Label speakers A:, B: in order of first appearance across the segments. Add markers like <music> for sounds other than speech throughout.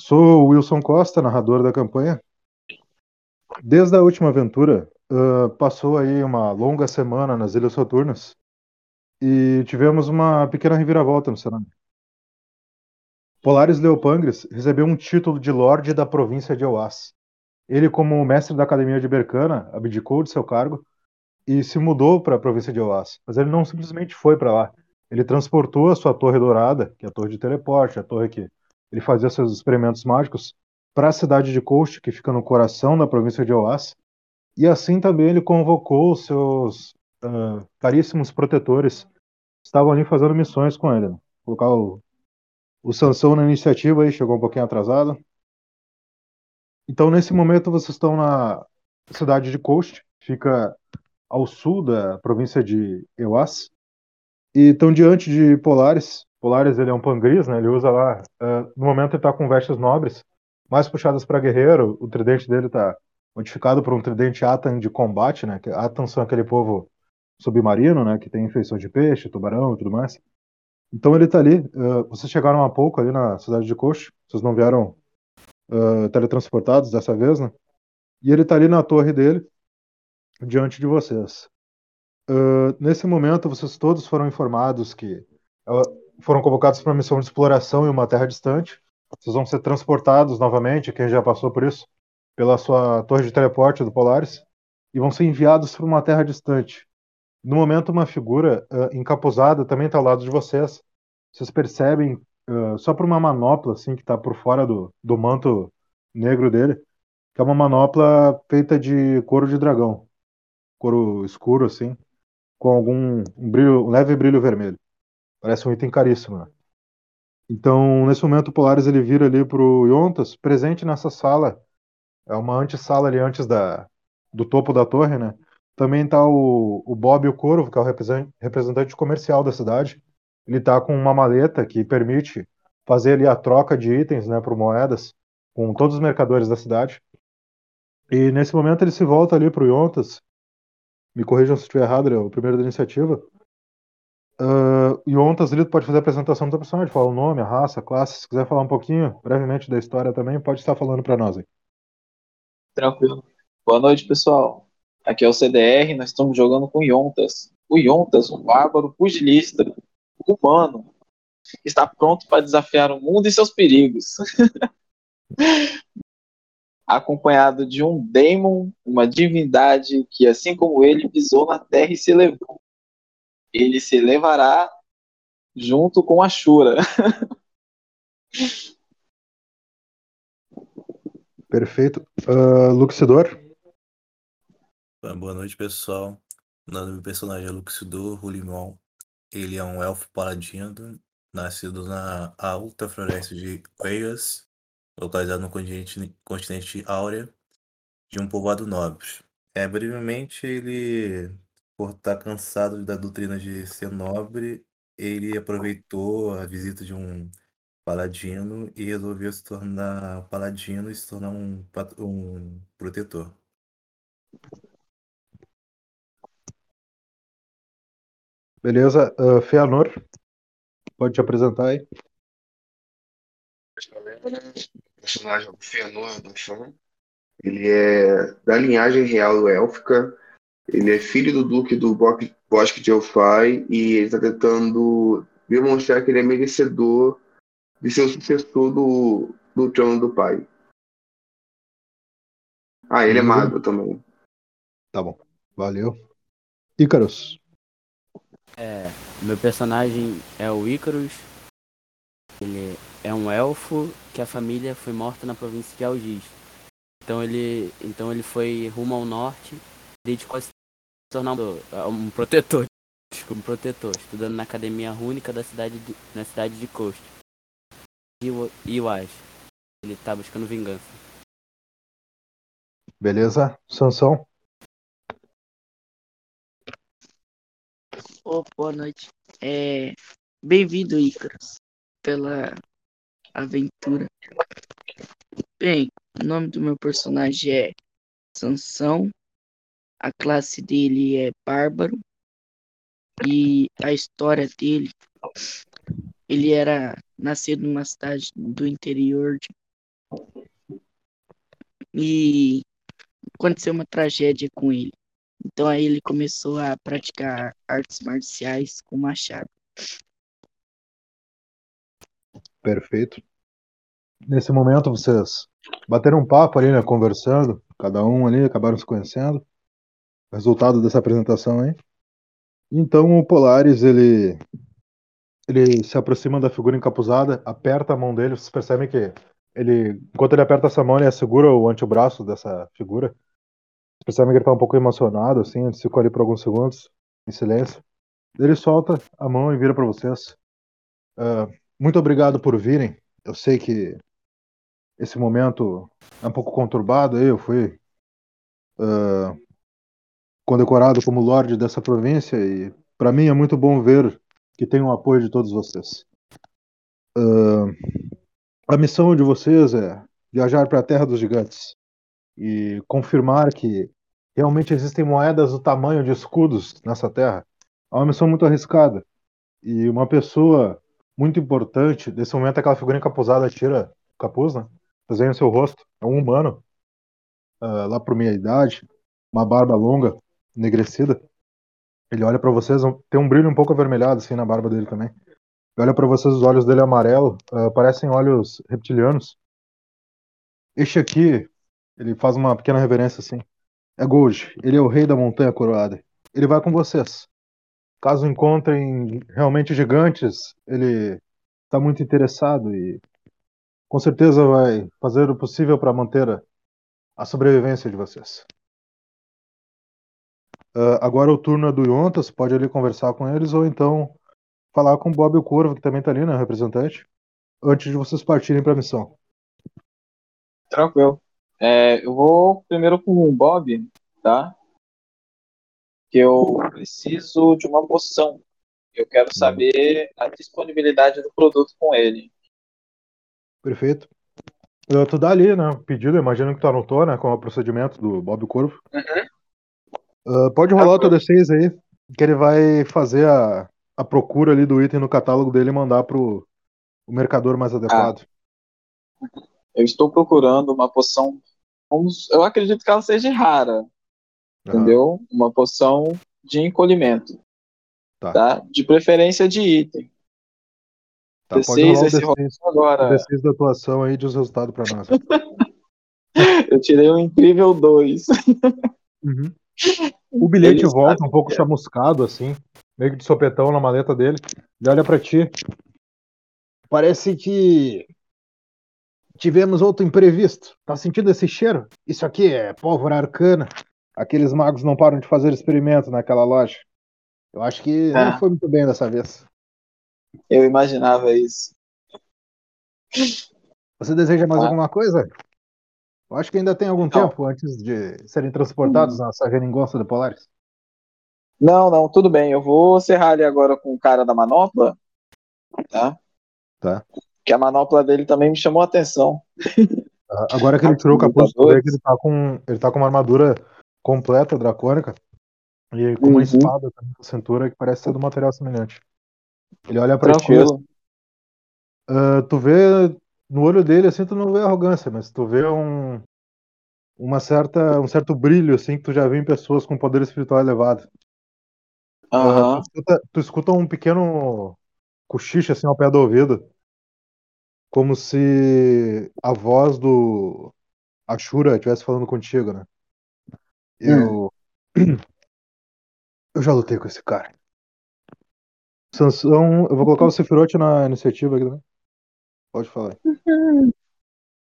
A: Sou Wilson Costa, narrador da campanha. Desde a última aventura, uh, passou aí uma longa semana nas Ilhas Soturnas e tivemos uma pequena reviravolta no cenário. Polaris Leopangres recebeu um título de Lorde da província de Oás. Ele, como mestre da Academia de Bercana, abdicou de seu cargo e se mudou para a província de Oás. Mas ele não simplesmente foi para lá. Ele transportou a sua torre dourada, que é a torre de teleporte, a torre que ele fazia seus experimentos mágicos, para a cidade de Coast, que fica no coração da província de Oás. E assim também ele convocou seus uh, caríssimos protetores, que estavam ali fazendo missões com ele. Né? Colocar o, o Sansão na iniciativa aí, chegou um pouquinho atrasado. Então, nesse momento, vocês estão na cidade de Coast, fica ao sul da província de Euas, e estão diante de Polaris. Polaris ele é um pangris, né? Ele usa lá. Uh, no momento ele está com vestes nobres, mais puxadas para guerreiro. O tridente dele está modificado por um tridente Atan de combate, né? Que Atan são aquele povo submarino, né? Que tem feições de peixe, tubarão e tudo mais. Então ele está ali. Uh, vocês chegaram há pouco ali na cidade de Coxo. Vocês não vieram uh, teletransportados dessa vez, né? E ele está ali na torre dele, diante de vocês. Nesse momento, vocês todos foram informados que foram convocados para uma missão de exploração em uma terra distante. Vocês vão ser transportados novamente, quem já passou por isso, pela sua torre de teleporte do Polaris, e vão ser enviados para uma terra distante. No momento, uma figura uh, encapuzada também está ao lado de vocês. Vocês percebem, só por uma manopla assim que está por fora do, do manto negro dele, que é uma manopla feita de couro de dragão, couro escuro assim com algum um brilho, um leve brilho vermelho. Parece um item caríssimo, né? Então, nesse momento, o Polaris ele vira ali pro Yontas, presente nessa sala. É uma antessala ali antes da, do topo da torre, né? Também tá o, o Bob o Corvo, que é o representante comercial da cidade. Ele tá com uma maleta que permite fazer ali a troca de itens, né, por moedas, com todos os mercadores da cidade. E nesse momento ele se volta ali pro Yontas me corrijam se estiver errado, é o primeiro da iniciativa. Uh, e ontem ele pode fazer a apresentação do personagem, falar o nome, a raça, a classe. Se quiser falar um pouquinho, brevemente, da história também, pode estar falando para nós aí.
B: Tranquilo. Boa noite, pessoal. Aqui é o CDR, nós estamos jogando com Yontas. O Yontas, um bárbaro pugilista, humano, está pronto para desafiar o mundo e seus perigos. <laughs> acompanhado de um Daemon, uma divindade que, assim como ele, pisou na terra e se elevou. Ele se elevará junto com a Shura. <laughs>
A: Perfeito. Uh, Luxidor?
C: Boa noite, pessoal. O nome do personagem é Luxidor Rulimon. Ele é um elfo paladino, nascido na alta floresta de Queias, localizado no continente, continente Áurea, de um povoado nobre. É, brevemente, ele, por estar cansado da doutrina de ser nobre, ele aproveitou a visita de um paladino e resolveu se tornar paladino e se tornar um, um protetor.
A: Beleza, uh, Feanor, pode te apresentar aí
D: personagem Fëanor do Chão. Ele é da linhagem real élfica. Ele é filho do duque do Bosque de Elfai e ele está tentando demonstrar que ele é merecedor de ser o sucessor do, do trono do pai. Ah, ele é uhum. mago também.
A: Tá bom. Valeu. Ícaros.
E: É, meu personagem é o Ícaros. Ele é um elfo que a família foi morta na província de Algiz. Então ele, então ele foi rumo ao norte, dedicou a se tornar um, um protetor, <laughs> um protetor, estudando na academia única da cidade de, na cidade de Coast. E acho, ele tá buscando vingança.
A: Beleza, Sansão.
F: Oh, boa noite. É, Bem-vindo, Icarus, pela aventura. Bem, o nome do meu personagem é Sansão. A classe dele é Bárbaro. E a história dele, ele era nascido numa cidade do interior de e aconteceu uma tragédia com ele. Então aí ele começou a praticar artes marciais com machado.
A: Perfeito. Nesse momento vocês bateram um papo ali, né, conversando, cada um ali, acabaram se conhecendo. Resultado dessa apresentação aí. Então o Polaris, ele ele se aproxima da figura encapuzada, aperta a mão dele, vocês percebem que ele, enquanto ele aperta essa mão, ele segura o antebraço dessa figura. Vocês percebem que ele tá um pouco emocionado, assim, ele ficou ali por alguns segundos, em silêncio. Ele solta a mão e vira para vocês. Uh, muito obrigado por virem. Eu sei que esse momento é um pouco conturbado aí, eu fui uh, condecorado como Lorde dessa província e para mim é muito bom ver que tem o apoio de todos vocês. Uh, a missão de vocês é viajar para a Terra dos Gigantes e confirmar que realmente existem moedas do tamanho de escudos nessa terra. É uma missão muito arriscada. E uma pessoa muito importante, nesse momento aquela figura encapuzada tira o capuz, né? Desenha o seu rosto. É um humano, uh, lá por meia idade, uma barba longa, enegrecida. Ele olha para vocês, tem um brilho um pouco avermelhado assim na barba dele também. Ele olha para vocês, os olhos dele amarelo, uh, parecem olhos reptilianos. Este aqui, ele faz uma pequena reverência assim. É Gold, ele é o rei da montanha coroada. Ele vai com vocês. Caso encontrem realmente gigantes, ele está muito interessado e com certeza vai fazer o possível para manter a sobrevivência de vocês. Uh, agora o turno é do Yontas, pode ali conversar com eles ou então falar com o Bob o Corvo, que também tá ali, né, representante, antes de vocês partirem para a missão.
B: Tranquilo. É, eu vou primeiro com o Bob, tá? Que eu preciso de uma poção. Eu quero saber a disponibilidade do produto com ele.
A: Perfeito. Eu, tu dá ali, né? Pedido, imagino que tu anotou, né? Com o procedimento do Bob Corvo.
B: Uhum.
A: Uh, pode rolar o teu D6 aí, que ele vai fazer a, a procura ali do item no catálogo dele e mandar pro o mercador mais adequado.
B: Ah. Eu estou procurando uma poção. Eu acredito que ela seja rara. Uhum. Entendeu? Uma poção de encolhimento. Tá. tá? De preferência de item.
A: Tá, D6, pode rolar o D6, agora. O D6 da atuação aí diz o resultado pra nós. <laughs>
B: eu tirei um incrível 2.
A: Uhum. O bilhete Ele volta um pouco é. chamuscado, assim, meio que de sopetão na maleta dele. Ele olha para ti. Parece que tivemos outro imprevisto. Tá sentindo esse cheiro? Isso aqui é pólvora arcana. Aqueles magos não param de fazer experimento naquela loja. Eu acho que é. não foi muito bem dessa vez.
B: Eu imaginava isso.
A: Você deseja mais ah. alguma coisa? Eu acho que ainda tem algum não. tempo antes de serem transportados hum. na Sageningosta do Polaris.
B: Não, não, tudo bem. Eu vou serrar ali agora com o cara da manopla, tá?
A: Tá.
B: Que a manopla dele também me chamou a atenção.
A: Ah, agora que ele tirou o capuz, ele tá com ele tá com uma armadura completa dracônica e com uma uhum. espada também na cintura que parece ser do material semelhante. Ele olha para ti. Uh, tu vê no olho dele, assim, tu não vê arrogância, mas tu vê um, uma certa, um certo brilho, assim, que tu já viu em pessoas com poder espiritual elevado.
B: Uhum.
A: Uh, tu, escuta, tu, escuta, um pequeno cochicho, assim, ao pé do ouvido. Como se a voz do Ashura estivesse falando contigo, né? Eu. Hum. <clears throat> Eu já lutei com esse cara. Sansão. Eu vou colocar o Sephiroth na iniciativa aqui, né? Pode falar.
B: O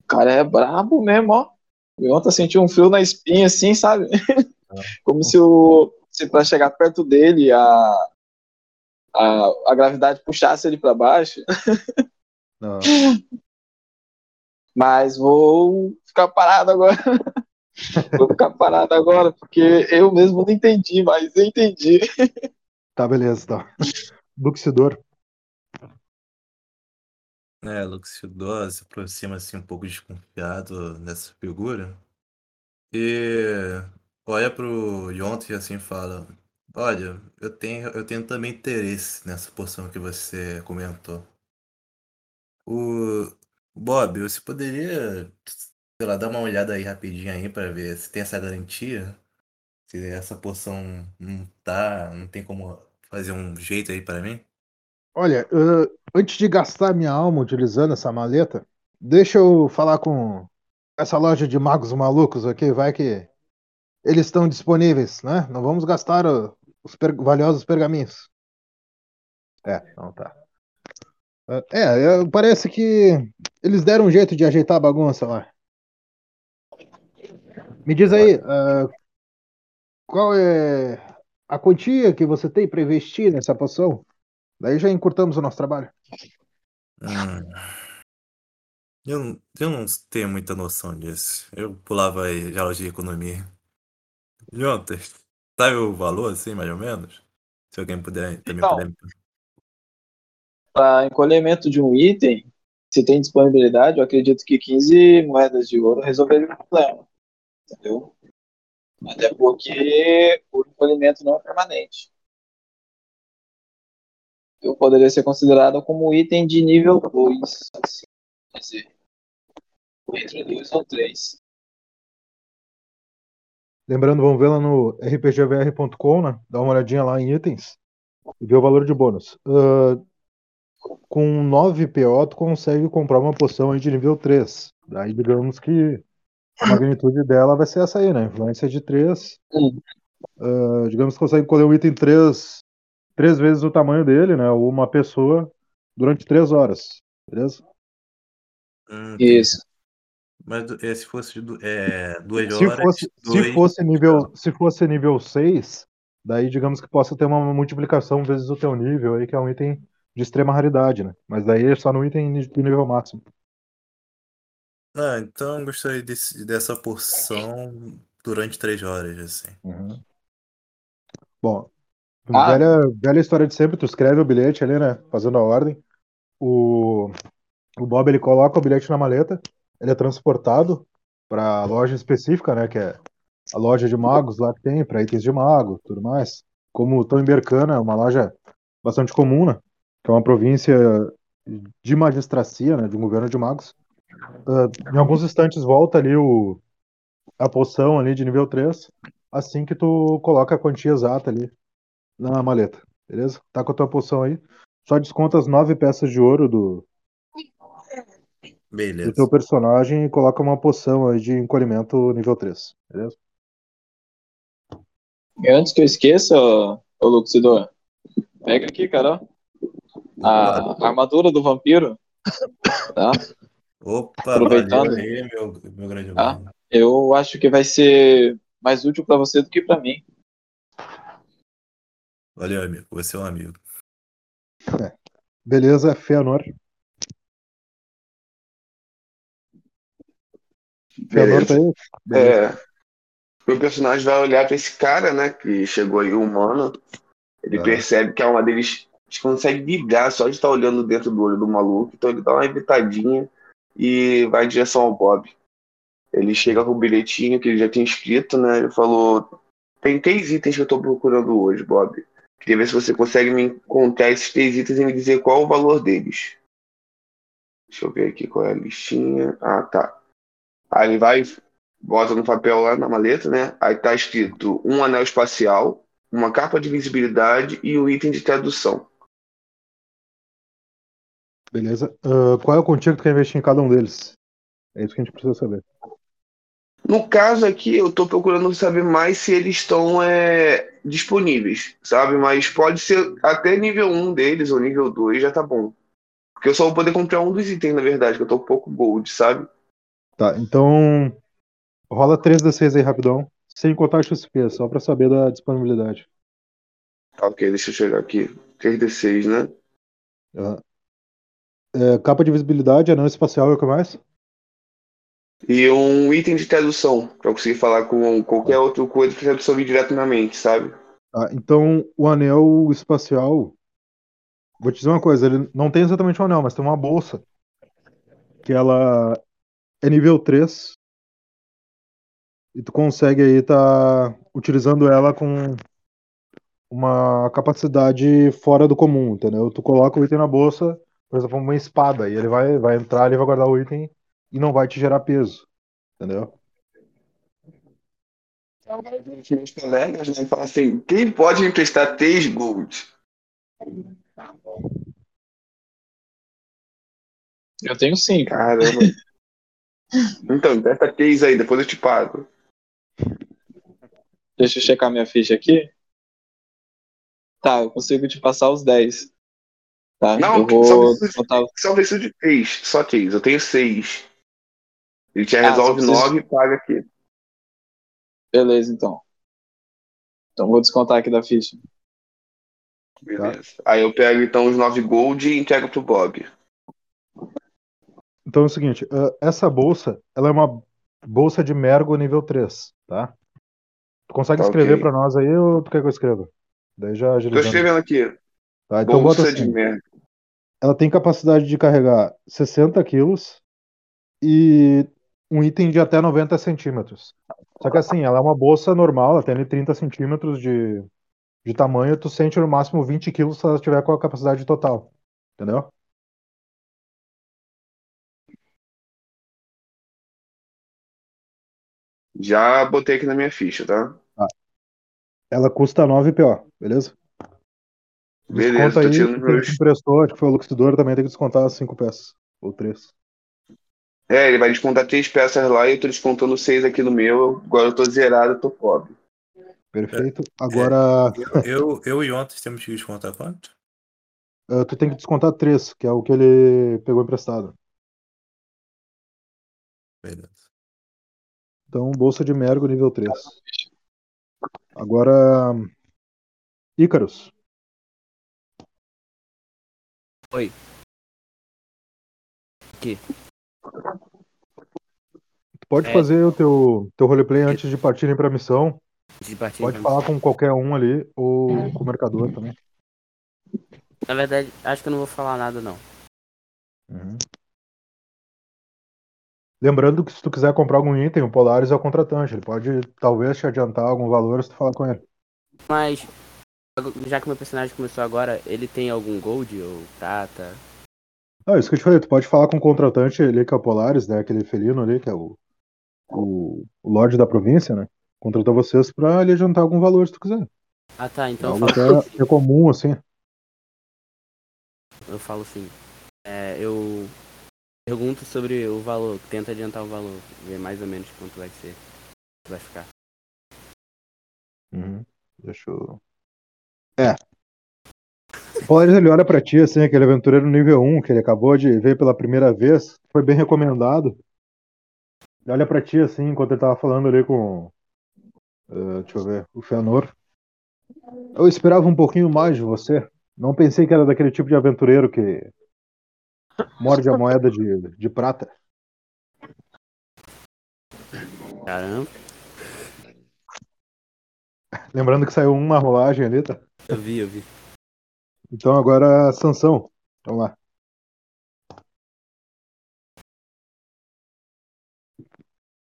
B: cara é brabo mesmo, ó. O ontem sentiu um frio na espinha, assim, sabe? <laughs> Como se o. Se pra chegar perto dele a, a, a gravidade puxasse ele para baixo. <laughs>
A: Não.
B: Mas vou ficar parado agora. <laughs> vou ficar parado agora, porque eu mesmo não entendi, mas eu entendi.
A: Tá, beleza, tá.
C: É, Luxidor se aproxima assim um pouco desconfiado dessa figura. E olha pro Yonta e assim fala: Olha, eu tenho, eu tenho também interesse nessa poção que você comentou. O Bob, você poderia sei lá, dá uma olhada aí rapidinho aí pra ver se tem essa garantia. Se essa poção não tá, não tem como fazer um jeito aí pra mim.
A: Olha, antes de gastar minha alma utilizando essa maleta, deixa eu falar com essa loja de magos malucos aqui, vai que eles estão disponíveis, né? Não vamos gastar os per valiosos pergaminhos. É, não tá. É, parece que eles deram um jeito de ajeitar a bagunça lá. Me diz aí, uh, qual é a quantia que você tem para investir nessa poção? Daí já encurtamos o nosso trabalho.
C: Hum. Eu, não- eu não tenho muita noção disso. Eu pulava aí de aula de economia. Jontas, sabe o valor, assim, mais ou menos? Se alguém puder também
B: Então.
C: puder
B: Para encolhimento de um item, se tem disponibilidade, eu acredito que 15 moedas de ouro resolveria o problema. Entendeu? Até porque o encolhimento não é permanente. Eu poderia ser considerado como item de nível 2. Assim, quer dizer, entre 2 ou 3.
A: Lembrando, vamos ver lá no rpgvr.com, né? Dá uma olhadinha lá em itens e ver o valor de bônus. Ah, com 9 PO, tu consegue comprar uma poção aí de nível 3. Daí, digamos que a magnitude dela vai ser essa aí, né? Influência de 3.
B: Hum.
A: Ah, digamos que consegue colher um item 3, três vezes o tamanho dele, né? Ou uma pessoa durante 3 horas. Beleza?
C: Hum.
B: Isso.
C: Mas é, se fosse é, duas
A: Se
C: horas,
A: fosse, se
C: dois-
A: fosse nível, se fosse nível 6, daí digamos que possa ter uma multiplicação vezes o teu nível aí, que é um item de extrema raridade, né? Mas daí é só no item de nível máximo.
C: Ah, então eu gostaria desse- dessa porção durante três horas, assim.
A: Uhum. Bom,
B: Ah.
A: velha, velha história de sempre, tu escreve o bilhete ali, né? Fazendo a ordem. O, o Bob ele coloca o bilhete na maleta, ele é transportado para loja específica, né? Que é a loja de magos lá que tem, para itens de mago tudo mais. Como estão em Bercana, é uma loja bastante comum, né? Que é uma província de magistracia, né? De um governo de magos. Ah, em alguns instantes volta ali o, a poção ali de nível 3, assim que tu coloca a quantia exata ali na maleta, beleza? Tá com a tua poção aí. Só desconta as nove peças de ouro do, do
C: Beleza.
A: teu personagem e coloca uma poção aí de encolhimento nível 3, beleza?
B: E antes que eu esqueça, ô ô Luxidor, pega aqui, cara. ó. A armadura do vampiro. Tá?
C: Opa,
B: Aproveitando.
C: valeu aí, meu, meu grande
B: Ah.
C: amigo.
B: Eu acho que vai ser mais útil pra você do que pra mim.
C: Valeu, amigo. Você é um amigo. <laughs>
A: Beleza, Feanor. Feanor tá aí? Beleza.
D: É, meu personagem vai olhar pra esse cara, né, que chegou aí, humano. Ele
A: Tá.
D: percebe que a alma deles consegue vibrar só de estar olhando dentro do olho do maluco. Então ele dá uma evitadinha e vai em direção ao Bob. Ele chega com o bilhetinho que ele já tinha escrito, né? Ele falou: Tem três itens que eu tô procurando hoje, Bob. Queria ver se você consegue me encontrar esses três itens e me dizer qual o valor deles. Deixa eu ver aqui qual é a listinha. Ah, tá. Aí ele vai, bota no papel lá na maleta, né? Aí tá escrito um anel espacial, uma capa de visibilidade e um item de tradução.
A: Beleza. Ah, qual é o contigo que tu quer investir em cada um deles? É isso que a gente precisa saber.
D: No caso aqui, eu tô procurando saber mais se eles estão é, disponíveis, sabe? Mas pode ser até nível 1 deles ou nível 2 já tá bom. Porque eu só vou poder comprar um dos itens, na verdade, que eu tô um pouco gold, sabe?
A: Tá, então rola 3d6 aí rapidão, sem contar XP, só pra saber da disponibilidade.
D: Tá, ok, deixa eu chegar aqui. 3d6, né?
A: Ah. É, capa de visibilidade, anão espacial e o que mais?
D: E um item de tradução, eu conseguir falar com qualquer outro coisa que tradução vir direto na mente, sabe?
A: Tá, então o anel espacial. Vou te dizer uma coisa, ele não tem exatamente um anel, mas tem uma bolsa. Que ela é nível 3. E tu consegue aí tá utilizando ela com uma capacidade fora do comum, entendeu? Tu coloca o item na bolsa, por exemplo, uma espada, e ele vai, vai entrar, ele vai guardar o item e não vai te gerar peso. Entendeu?
D: Então, os meus colegas, né, falam assim, quem pode emprestar 3 gold?
B: Eu tenho cinco.
D: Caramba. <laughs> então, empresta 3 aí, depois eu te pago.
B: Deixa eu checar minha ficha aqui. Tá, eu consigo te passar os 10. Tá,
D: Não,
B: eu vou
D: só preciso,
B: descontar.
D: só preciso de 3, só 3, eu tenho 6. Ele te
B: Ah,
D: resolve
B: preciso-
D: 9 e paga aqui.
B: Beleza, então. Então vou descontar aqui da ficha.
D: Beleza. Aí eu pego então os 9 gold e entrego pro Bob.
A: Então é o seguinte, ah, essa bolsa, ela é uma bolsa de Mergo nível 3, tá? Tu consegue
D: Tá,
A: escrever
D: ok.
A: pra nós aí ou tu quer que eu escreva? Daí já
D: Tô
A: agilizando.
D: escrevendo aqui.
A: Tá, então bota
D: Bolsa de
A: assim,
D: merda.
A: ela tem capacidade de carregar 60 quilos e um item de até 90 centímetros. Só que assim, ela é uma bolsa normal, ela tem ali 30 centímetros de, de tamanho, tu sente no máximo 20 quilos se ela tiver com a capacidade total. Entendeu?
D: Já botei aqui na minha ficha, tá?
A: Ela custa 9 PO, beleza?
D: Beleza,
A: Desconta
D: tô
A: aí,
D: tirando
A: te emprestou, acho que foi o Luxidor, também tem que descontar 5 peças. Ou 3.
D: É, ele vai descontar três peças lá e eu tô descontando seis aqui no meu. Agora eu tô zerado, eu tô pobre.
A: Perfeito. Agora,
C: Eu, eu e ontem temos que descontar quanto?
A: ah, tu tem que descontar 3, que é o que ele pegou emprestado.
C: Beleza.
A: Então, bolsa de Mergo nível 3. Agora, Ícaros.
E: Oi. Que?
A: Pode
E: É.
A: fazer o teu, teu roleplay antes de partirem pra missão.
E: De partir
A: Pode
E: pra-
A: falar com qualquer um ali, ou com o mercador também.
E: Na verdade, acho que eu não vou falar nada não.
A: Uhum. Lembrando que se tu quiser comprar algum item, o Polaris é o contratante. Ele pode talvez te adiantar algum valor se tu falar com ele.
E: Mas já que meu personagem começou agora, ele tem algum gold ou prata?
A: Ah, isso que eu te falei, tu pode falar com o contratante ali, que é o Polaris, né? Aquele felino ali, que é o, o, o Lorde da província, né? Contratou vocês pra ele adiantar algum valor se tu quiser.
E: Ah tá, então eu
A: algo
E: falo,
A: até, é comum, assim.
E: eu falo assim. É, eu pergunto sobre o valor, tento adiantar o valor, ver mais ou menos quanto vai ser. Vai ficar.
A: Uhum. Deixa eu. É. O Polaris ele olha pra ti, assim, aquele aventureiro nível 1 que ele acabou de ver pela primeira vez, foi bem recomendado. Ele olha pra ti, assim, enquanto ele tava falando ali com. eh, deixa eu ver, o Fëanor. Eu esperava um pouquinho mais de você. Não pensei que era daquele tipo de aventureiro que morde a <laughs> moeda de, de prata.
E: Caramba,
A: Lembrando que saiu uma rolagem ali, tá?
E: eu vi, eu vi.
A: Então agora, Sansão. Vamos lá.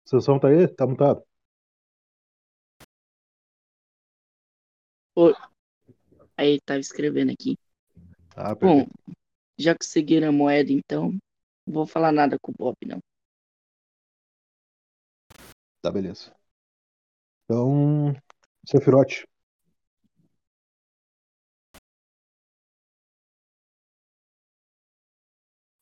A: Sansão tá aí? Tá mutado.
F: Aí tava escrevendo aqui.
A: Ah,
F: Bom, já conseguiram a moeda, então não vou falar nada com o Bob, não.
A: Tá, beleza. Então, Sephiroth.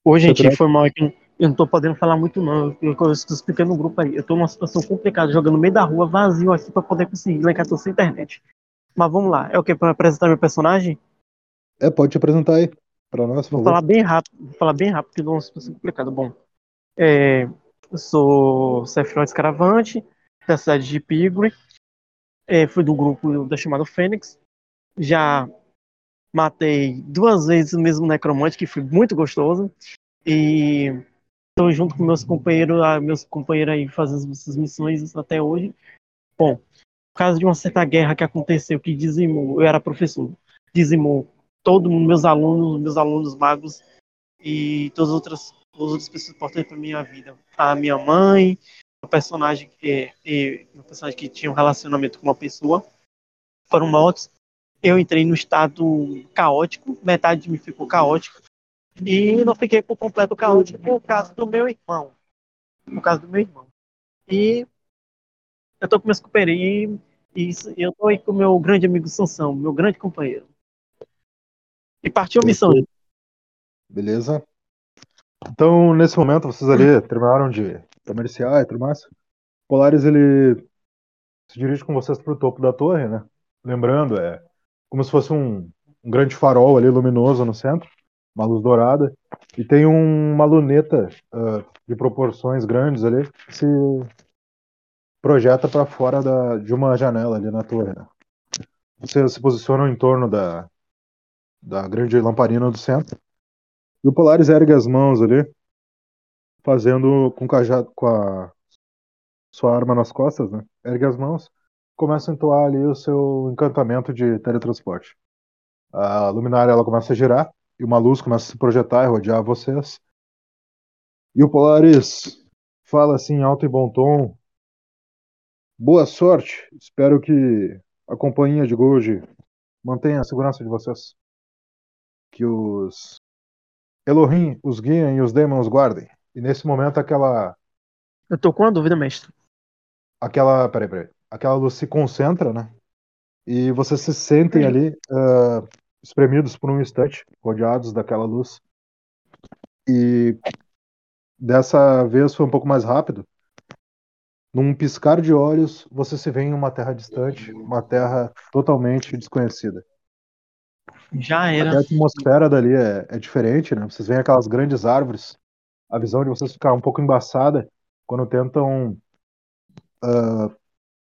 G: Ô, gente, foi mal que eu não tô podendo falar muito, não. Eu, eu estou explicando no grupo aí. Eu tô numa situação complicada, jogando no meio da rua, vazio aqui, pra poder conseguir. Lá em casa sem internet. Mas vamos lá. É o que? Pra apresentar meu personagem?
A: É, pode te apresentar aí. Pra nós, por
G: Vou
A: favor.
G: falar bem rápido. Vou falar bem rápido, porque não é uma situação complicada. Bom, é, eu sou Sephiroth Escaravante, da cidade de Pigre. É, fui do grupo da chamada Fênix. Já matei duas vezes o mesmo necromante, que foi muito gostoso. E estou junto com meus companheiros, meus companheiros aí fazendo essas missões até hoje. Bom, por causa de uma certa guerra que aconteceu, que dizimou, eu era professor, dizimou todo mundo, meus alunos, meus alunos magos e todas as outras, as outras pessoas importantes para minha vida. A minha mãe, o personagem que, e, o personagem que tinha um relacionamento com uma pessoa foram mortos. Eu entrei no estado caótico, metade de mim ficou caótico e não fiquei por completo caótico por causa do meu irmão. Por causa do meu irmão. E eu tô com meus companheiros e, e eu tô aí com o meu grande amigo Sansão, meu grande companheiro. E partiu a missão.
A: Beleza. Então, nesse momento, vocês ali terminaram de comerciar e tudo mais. Polaris, ele se dirige com vocês pro topo da torre, né? Lembrando, é como se fosse um, um grande farol ali luminoso no centro, uma luz dourada, e tem um- uma luneta ah, de proporções grandes ali que se projeta para fora da, de uma janela ali na torre. Né? Vocês se posicionam em torno da, da grande lamparina do centro. E o Polaris ergue as mãos ali, fazendo com, cajado, com a sua arma nas costas, né? Ergue as mãos, começa a entoar ali o seu encantamento de teletransporte. A luminária ela começa a girar e uma luz começa a se projetar e rodear vocês. E o Polaris fala assim em alto e bom tom: Boa sorte. Espero que a companhia de Goji mantenha a segurança de vocês. Que os Elohim os guiem e os demons guardem. E nesse momento aquela
G: Eu tô com uma dúvida, mestre.
A: aquela, peraí, peraí, aquela luz se concentra, né? E vocês se sentem ali ah, espremidos por um instante, rodeados daquela luz. E dessa vez foi um pouco mais rápido. Num piscar de olhos, você se vê em uma terra distante, uma terra totalmente desconhecida.
G: Já
A: Até
G: era.
A: a atmosfera dali é, é diferente, né? Vocês veem aquelas grandes árvores. A visão de vocês fica um pouco embaçada quando tentam ah,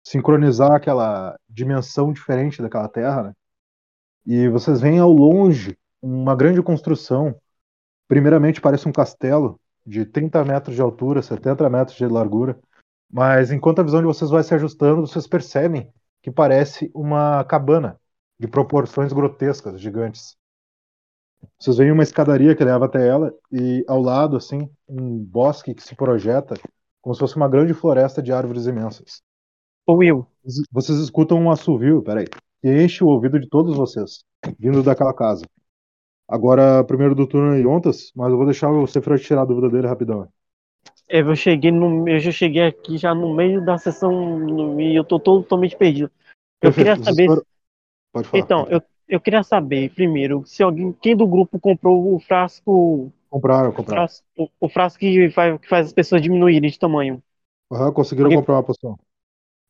A: sincronizar aquela dimensão diferente daquela terra, né? E vocês veem ao longe uma grande construção. Primeiramente parece um castelo de 30 metros de altura, 70 metros de largura. Mas enquanto a visão de vocês vai se ajustando, vocês percebem que parece uma cabana de proporções grotescas, gigantes. Vocês veem uma escadaria que leva até ela e ao lado, assim, um bosque que se projeta como se fosse uma grande floresta de árvores imensas.
G: Ô, Will,
A: Vocês- escutam um assovio, peraí, enche o ouvido de todos vocês, vindo daquela casa. Agora, primeiro do turno é Yontas, mas eu vou deixar o Sefrat tirar a dúvida dele rapidão.
G: eu cheguei no, eu já cheguei aqui já no meio da sessão no- e eu tô totalmente perdido. Eu
A: Perfeito,
G: queria saber.
A: Pode falar.
G: Então, eu, eu queria saber primeiro se alguém, quem do grupo comprou o frasco,
A: Compraram, compraram.
G: frasco o, o frasco que faz, que faz as pessoas diminuírem de tamanho.
A: Aham, conseguiram
G: Alguém-
A: comprar uma poção.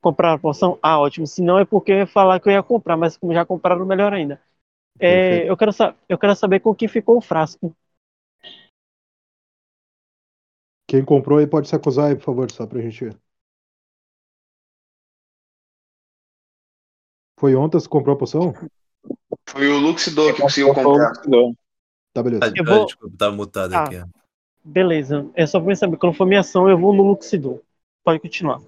G: Comprar a poção? Ah, ótimo. Se não é porque eu ia falar que eu ia comprar, mas como já compraram, melhor ainda. É, eu, quero eu quero saber com que ficou o frasco.
A: Quem comprou aí pode se acusar aí, por favor, só pra gente. Foi Yontas que comprou a poção?
D: Foi o Luxidor que conseguiu comprar.
B: Luxidor.
A: Tá, beleza.
G: Eu vou-
C: Desculpa, tava mutado
G: Ah.
C: aqui.
G: Beleza. É só pra eu saber. Quando for minha ação, eu vou no Luxidor. Pode continuar.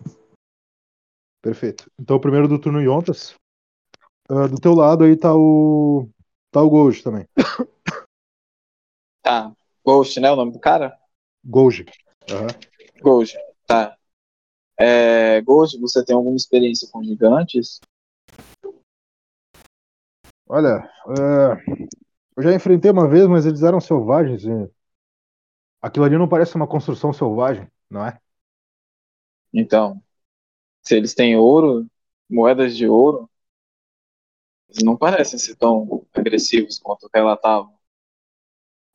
A: Perfeito. Então, o primeiro do turno Yontas. Ah, do teu lado aí tá o. Tá o Gold também. <coughs>
B: Tá. Ghost, né? O nome do cara?
A: Aham.
B: Ghost. Tá. É, você tem alguma experiência com gigantes?
A: Olha, é, eu já enfrentei uma vez, mas eles eram selvagens. e Aquilo ali não parece uma construção selvagem, não é?
B: Então, se eles têm ouro, moedas de ouro, eles não parecem ser tão agressivos quanto relatavam.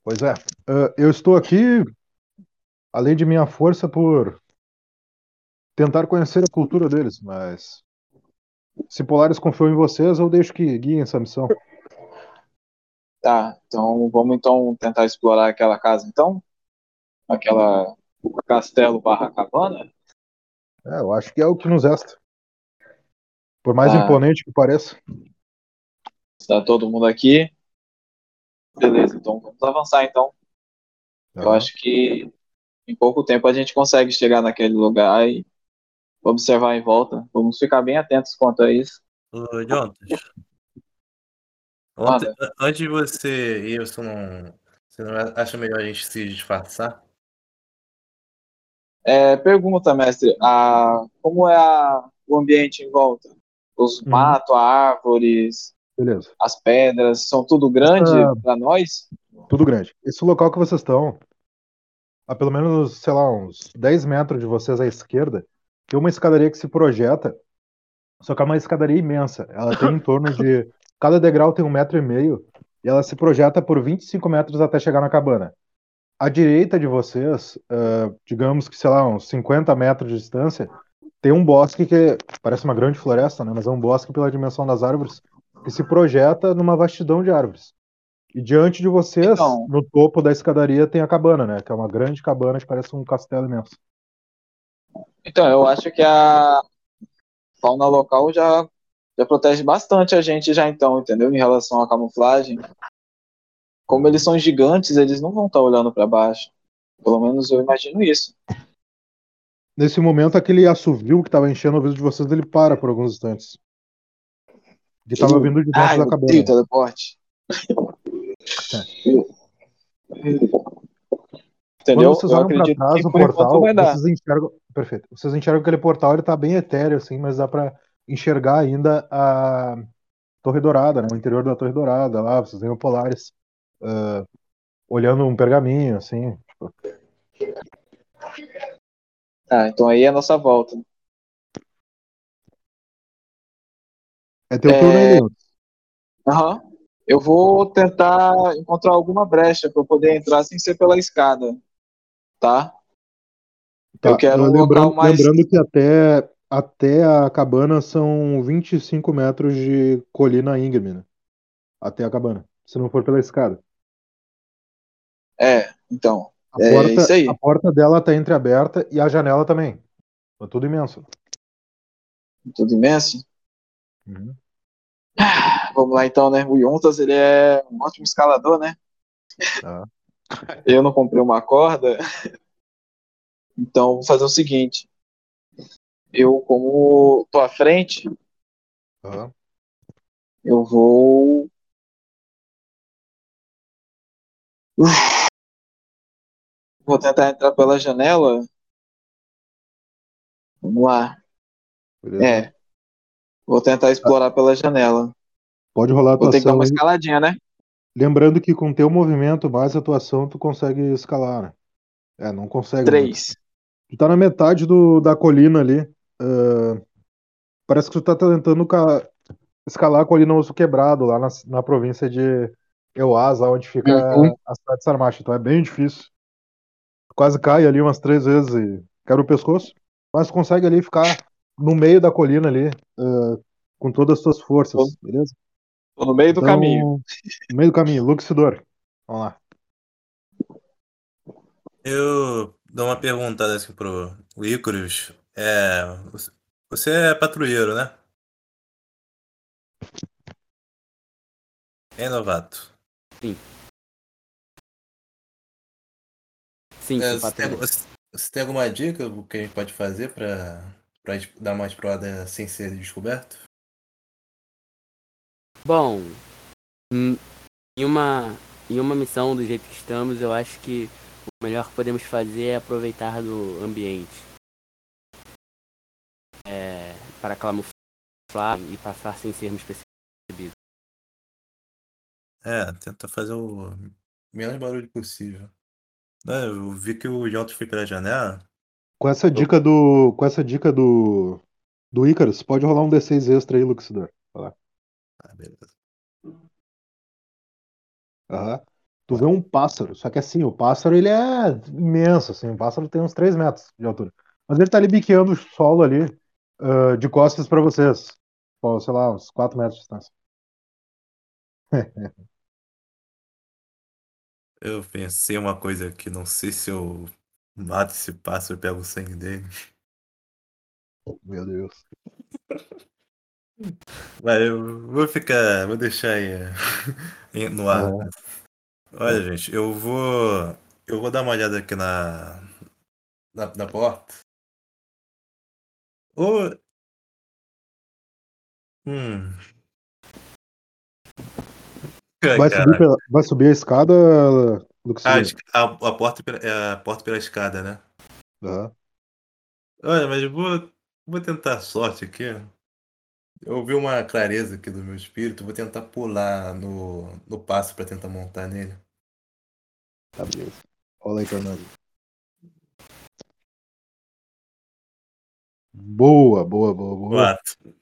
A: Pois é. Ah, eu estou aqui, além de minha força, por tentar conhecer a cultura deles, mas se Polaris confiou em vocês, eu deixo que guiem essa missão.
B: Tá, então vamos então tentar explorar aquela casa então? Aquela castelo barra cabana?
A: É, eu acho que é o que nos resta. Por mais
B: Ah.
A: imponente que pareça.
B: Está todo mundo aqui? Beleza, então vamos avançar então. Eu acho que em pouco tempo a gente consegue chegar naquele lugar e observar em volta. Vamos ficar bem atentos quanto a isso.
C: Ô, Jontas.
B: Manda.
C: Ontem, antes de você ir, você não, você não acha melhor a gente se disfarçar?
B: É, pergunta, mestre, a, como é a- o ambiente em volta? Os
A: Uhum.
B: matos, árvores,
A: Beleza.
B: as pedras, são tudo grande para nós?
A: Tudo grande. Esse local que vocês estão, a pelo menos, sei lá, uns 10 metros de vocês à esquerda, tem uma escadaria que se projeta, só que é uma escadaria imensa. Ela tem em torno de. <laughs> Cada degrau tem um metro e meio, e ela se projeta por 25 metros até chegar na cabana. À direita de vocês, uh, digamos que, sei lá, uns 50 metros de distância, tem um bosque que parece uma grande floresta, né? Mas é um bosque pela dimensão das árvores, que se projeta numa vastidão de árvores. E diante de vocês,
B: Então.
A: no topo da escadaria, tem a cabana, né? Que é uma grande cabana que parece um castelo imenso.
B: Então, eu acho que a fauna local já, já protege bastante a gente já então, entendeu? Em relação à camuflagem. Como eles são gigantes, eles não vão estar olhando para baixo. Pelo menos eu imagino isso.
A: Nesse momento, aquele assovio que estava enchendo o ouvido de vocês, ele para por alguns instantes. Que estava vindo de dentro
B: Ai,
A: da cabana.
B: odeio teleporte. Entendeu?
A: Quando vocês
B: Eu
A: olham para trás
B: que
A: no portal, vocês enxergam. Perfeito. Vocês enxergam aquele portal, ele tá bem etéreo, assim, mas dá para enxergar ainda a Torre Dourada, né? O interior da Torre Dourada lá, vocês veem o Polaris ah, olhando um pergaminho, assim. tipo,
B: Ah, então aí é a nossa volta.
A: É teu
B: É,
A: turno aí, Leandro.
B: Aham. Eu vou tentar encontrar alguma brecha para eu poder entrar sem ser pela escada. Tá?
A: Tá,
B: eu quero um
A: lembrando,
B: local mais-
A: lembrando que até, até a cabana são 25 metros de colina íngreme, né? Até a cabana, se não for pela escada.
B: É, então.
A: A
B: É
A: porta,
B: isso aí.
A: a porta dela tá entreaberta e a janela também. É tudo imenso.
B: Tudo imenso.
A: Uhum.
B: Vamos lá então, né? O Yontas, ele é um ótimo escalador, né?
A: Tá. <laughs>
B: Eu não comprei uma corda. Então, vou fazer o seguinte. Eu, como tô à frente,
A: Aham.
B: eu vou. Uf. Vou tentar entrar pela janela. Vamos lá.
A: Beleza.
B: É. Vou tentar explorar pela janela.
A: Pode rolar a
B: Vou ter que dar
A: atuação.
B: uma escaladinha, né?
A: Lembrando que com teu movimento mais atuação, tu consegue escalar, né? É, não consegue. né?
B: Três.
A: Tu tá na metade do, da colina ali. ah, parece que tu tá tentando ca- escalar a colina Osso Quebrado, lá na, na província de lá onde fica
B: Uhum.
A: a cidade de Sarmacha. Então é bem difícil. Quase cai ali umas três vezes e quebra o pescoço. Mas consegue ali ficar no meio da colina ali, ah, com todas as tuas forças, beleza?
B: Tô no meio do
A: Então,
B: caminho.
A: No meio do caminho, Luxidor. Vamos lá.
C: Eu dou uma perguntada assim pro o Icarus. É, você- você é patrulheiro, né? É novato.
E: Sim,
C: É,
E: sou
C: você, tem, você- tem alguma dica do que a gente pode fazer pra, pra dar uma explorada sem ser descoberto?
E: Bom, hum, em uma, em uma missão do jeito que estamos, eu acho que o melhor que podemos fazer é aproveitar do ambiente. É, para camuflar e passar sem sermos percebidos.
C: É, tenta fazer o menos barulho possível. Né, Eu vi que o Jota foi pela janela.
A: Com essa dica do. Com essa dica do. Do Icarus, pode rolar um D6 extra aí, Luxidor. Vai lá.
C: Ah, beleza.
A: Aham. Tu vê um pássaro, só que assim, o pássaro ele é imenso, assim, o pássaro tem uns 3 metros de altura. Mas ele tá ali biqueando o solo ali, ah, de costas pra vocês. Pô, sei lá, uns 4 metros de distância. <laughs>
C: Eu pensei uma coisa aqui, não sei se eu mato esse pássaro e pego o sangue dele.
A: Meu Deus.
C: Mas eu vou ficar, vou deixar aí <laughs> eh, no ar.
A: Aham.
C: Olha, gente, eu vou, eu vou dar uma olhada aqui na, na, na porta. Ô, hum. Ai,
A: Vai subir, pela- vai subir a escada,
C: Ah,
A: Luxidor?
C: es- a, a porta pela- é a porta pela escada, né?
A: Aham.
C: Olha, mas vou, vou tentar sorte aqui. Eu ouvi uma clareza aqui do meu espírito, vou tentar pular no, no passo pra tentar montar nele.
A: Tá, beleza. Rola aí, Fernando. Boa, boa, boa, boa.
C: Quatro.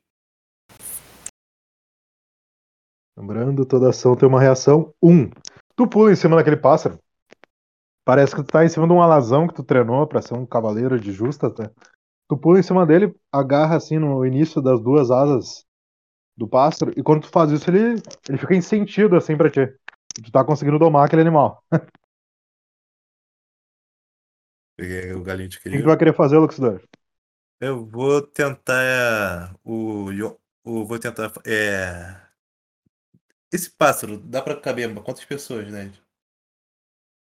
A: Lembrando, toda ação tem uma reação. Um. Tu pula em cima daquele pássaro. Parece que tu tá em cima de um alazão que tu treinou pra ser um cavaleiro de justa, tá? Tu pula em cima dele, agarra assim no início das duas asas do pássaro, e quando tu faz isso, ele, ele fica em sentido assim pra ti. Tu tá conseguindo domar aquele animal. <laughs>
C: Peguei o galinho de
A: O que, tu
C: querido.
A: vai querer fazer, Luxidor?
C: Eu vou tentar. é, O, o, vou tentar. É... Esse pássaro, dá pra caber quantas pessoas, né?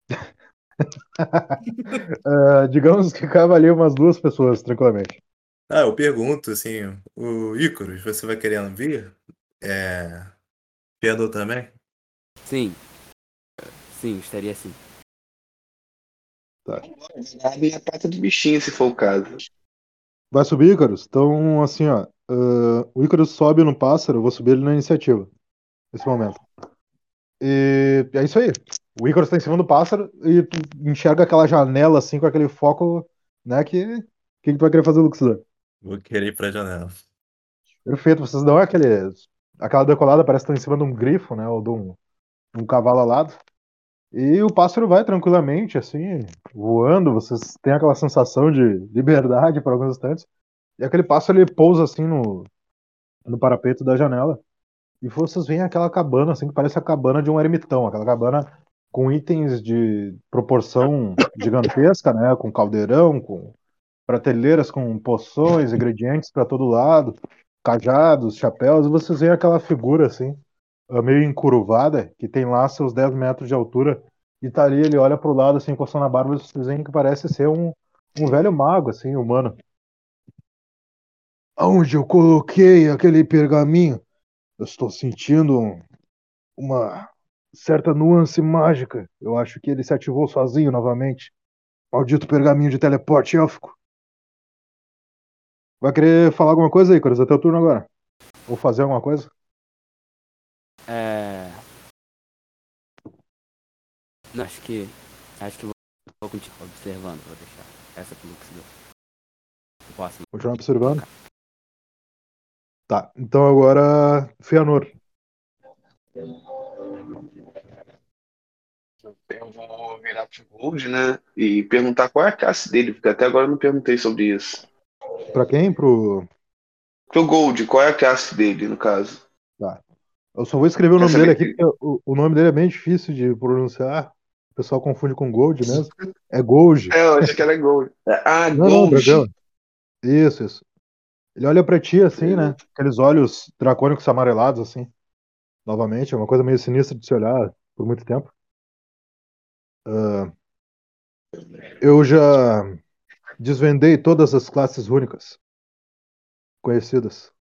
C: <laughs>
A: Ah, digamos que cabe ali umas duas pessoas, tranquilamente.
C: Ah, eu pergunto assim, o Ícaros, você vai querendo vir? É. Pedro também?
E: Sim. Sim, estaria assim.
D: Abre a pata do bichinho, se for o caso.
A: Vai subir, Icarus? Então, assim, ó. ah, o Icarus sobe no pássaro, eu vou subir ele na iniciativa. Nesse momento. E é isso aí. O Icarus tá em cima do pássaro e tu enxerga aquela janela assim com aquele foco, né? Que. O que, que tu vai querer fazer, Luxidor?
C: Vou querer ir pra janela.
A: Perfeito, vocês dão aquele. Aquela decolada, parece que estão em cima de um grifo, né? Ou de um, um cavalo alado. E o pássaro vai tranquilamente, assim, voando. Vocês têm aquela sensação de liberdade por alguns instantes. E aquele pássaro ele pousa assim no, no parapeito da janela. E vocês veem aquela cabana, assim, que parece a cabana de um ermitão. Aquela cabana com itens de proporção <coughs> gigantesca, né? Com caldeirão, com prateleiras com poções, ingredientes para todo lado, cajados, chapéus. E vocês veem aquela figura, assim, ah, meio encurvada, que tem lá seus 10 metros de altura. E tá ali, ele olha pro lado, assim, encostando a barba, e vocês veem que parece ser um, um velho mago, assim, humano. Aonde eu coloquei aquele pergaminho? Eu estou sentindo um- uma certa nuance mágica. Eu acho que ele se ativou sozinho novamente. Maldito pergaminho de teleporte élfico. Vai querer falar alguma coisa aí, Coras? É teu turno agora. Ou fazer alguma coisa?
E: É. Não, acho que. Acho que vou, vou continuar observando, vou deixar essa pro Luxidor. O próximo.
A: Continuar observando? Tá, então agora. Feanor.
D: Eu vou virar pro Gold, né? E perguntar qual é a classe dele, porque até agora eu não perguntei sobre isso.
A: Pra quem? Pro.
D: Pro Gold, qual é a classe dele, no caso?
A: Eu só vou escrever o
D: Quer
A: nome dele aqui,
D: que-
A: porque o, o nome dele é bem difícil de pronunciar. O pessoal confunde com Gold mesmo. É Gold.
D: É, eu achei que era Gold. <laughs> Ah,
A: Não, não,
D: Gold.
A: tranquilo. Isso, isso. Ele olha pra ti assim, né? Aqueles olhos dracônicos amarelados, assim. Novamente, é uma coisa meio sinistra de se olhar por muito tempo. Ah, eu já desvendei todas as classes rúnicas conhecidas.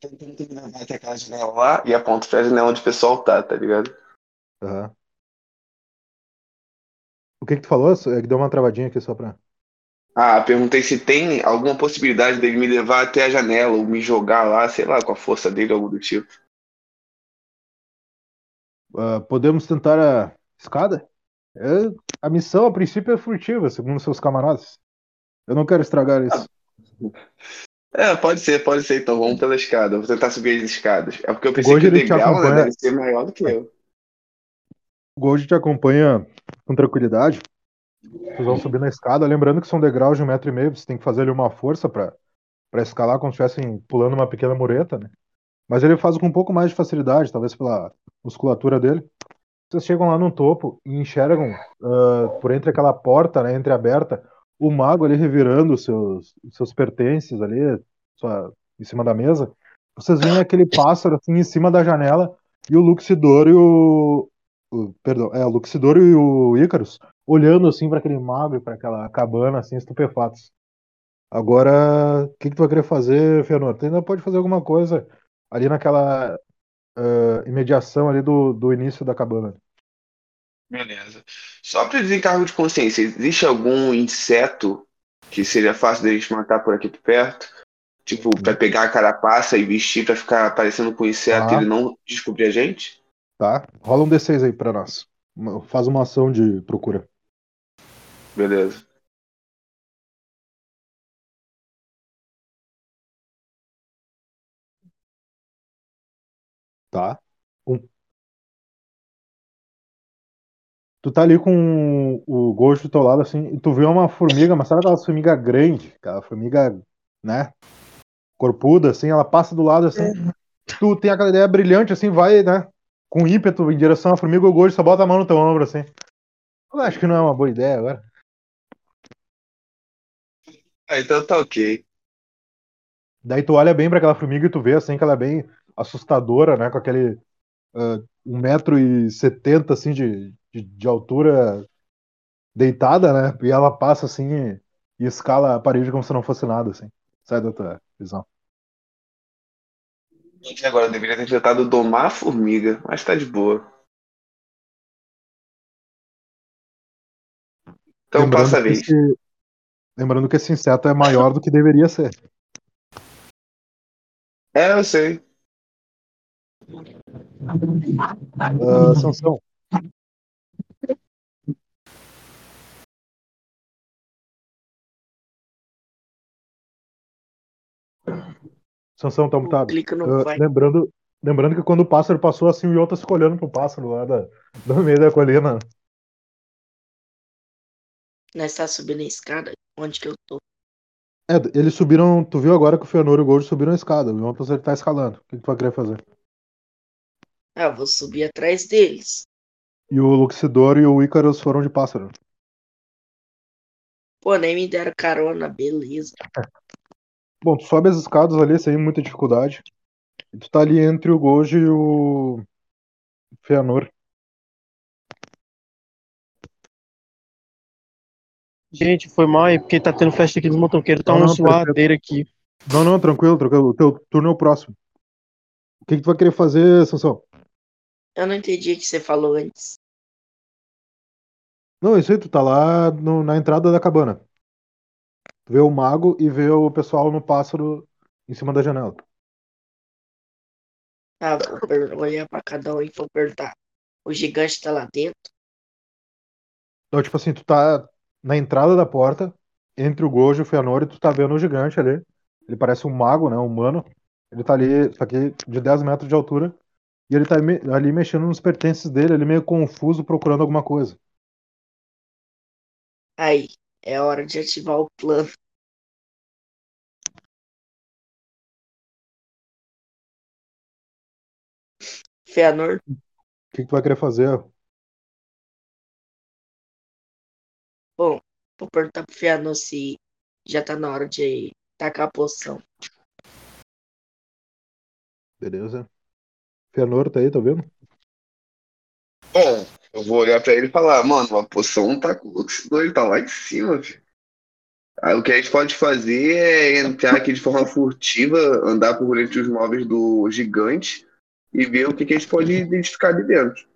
D: Tentando terminar até aquela janela lá e aponto pra janela onde o pessoal tá, tá ligado?
A: Aham. O que que tu falou? É que deu uma travadinha aqui só pra.
D: Ah, perguntei se tem alguma possibilidade dele me levar até a janela ou me jogar lá, sei lá, com a força dele, algo do tipo.
A: Ah, podemos tentar a escada? É, a missão, a princípio, é furtiva, segundo seus camaradas. Eu não quero estragar isso. <laughs>
D: É, pode ser, pode ser, então vamos pela escada. Vou tentar subir as escadas. É porque eu pensei
A: Gold,
D: que o degrau, né, deve ser maior do que eu.
A: O Gold te acompanha com tranquilidade. Vocês vão subir na escada, lembrando que são degraus de um metro e meio, você tem que fazer ali uma força para escalar como se estivessem pulando uma pequena mureta, né? Mas ele faz com um pouco mais de facilidade, talvez pela musculatura dele. Vocês chegam lá no topo e enxergam ah, por entre aquela porta, né, entreaberta, o mago ali revirando seus, seus pertences ali, sua, em cima da mesa. Vocês veem aquele pássaro assim em cima da janela e o Luxidor e o perdão, é o Luxidor e o Ícaros olhando assim para aquele mago e para aquela cabana assim estupefatos. Agora, o que, que tu vai querer fazer, Fernando? Tu ainda pode fazer alguma coisa ali naquela ah, imediação ali do, do início da cabana.
D: Beleza. Só para desencargo de consciência, existe algum inseto que seria fácil deles matar por aqui por perto? Tipo, pra pegar a carapaça e vestir pra ficar parecendo com o inseto e
A: Ah.
D: ele não descobrir a gente?
A: tá? Rola um D6 aí pra nós. Faz uma ação de procura.
D: Beleza.
A: Tá. Um. Tu tá ali com o gosto do teu lado, assim, e tu vê uma formiga, mas sabe aquela formiga grande, aquela formiga, né, corpuda, assim, ela passa do lado, assim, é. tu tem aquela ideia brilhante, assim, vai, né, com ímpeto em direção à formiga, o Gojo só bota a mão no teu ombro, assim. Eu acho que não é uma boa ideia agora.
D: Ah, então tá ok.
A: Daí tu olha bem pra aquela formiga e tu vê, assim, que ela é bem assustadora, né? Com aquele uh, 1,70m, assim, de, de, de altura deitada, né? E ela passa, assim, e, e escala a parede como se não fosse nada, assim. Sai da tua visão.
D: E agora eu deveria ter tentado domar a formiga, mas tá de boa. Então passa a vez.
A: esse, lembrando que esse inseto é maior do que deveria ser.
D: É, eu sei.
A: Uh, Sansão. Sansão tá mutado.
F: Clica no
A: Uh,
F: vai.
A: lembrando, lembrando que quando o pássaro passou assim, o Yota ficou olhando pro pássaro lá da, do meio da colina.
F: Nós tá subindo a escada. Onde que eu tô?
A: É, eles subiram. Tu viu agora que o Fëanor e o Gold subiram a escada. O ele tá escalando. O que, que tu vai querer fazer?
F: Ah, eu vou subir atrás deles.
A: E o Luxidor e o Icarus foram de pássaro.
F: Pô, nem me deram carona, beleza. <laughs>
A: Bom, tu sobe as escadas ali sem muita dificuldade. E tu tá ali entre o Gojo e o Fëanor.
G: Gente, foi mal aí, porque tá tendo festa aqui dos motoqueiros, tá
A: Não,
G: uma
A: não,
G: suadeira aqui.
A: Não, não, tranquilo, tranquilo. O teu turno é o próximo. O que, que tu vai querer fazer, Sansão?
F: Eu não entendi o que você falou antes.
A: Não, isso aí, tu tá lá no- na entrada da cabana. Vê o mago e vê o pessoal no pássaro em cima da janela.
F: Ah, vou olhar pra cada um e vou perguntar. O gigante tá lá dentro?
A: Então, tipo assim, tu tá na entrada da porta, entre o Gojo e o Fëanor, e tu tá vendo o gigante ali. Ele parece um mago, né? Um humano. Ele tá ali, só que de 10 metros de altura. E ele tá ali mexendo nos pertences dele, ele meio confuso, procurando alguma coisa.
F: Aí, é hora de ativar o plano. Fëanor,
A: O que, que tu vai querer fazer?
F: bom, vou perguntar pro Fëanor se já tá na hora de tacar a poção.
A: Beleza? Fëanor tá aí, tá vendo?
D: Bom, eu vou olhar pra ele e falar, mano, a poção tá com o Luxidor, ele tá lá em cima, filho. Aí o que a gente pode fazer é entrar aqui de forma furtiva, andar por entre os móveis do gigante e ver o que, que a gente pode identificar ali dentro.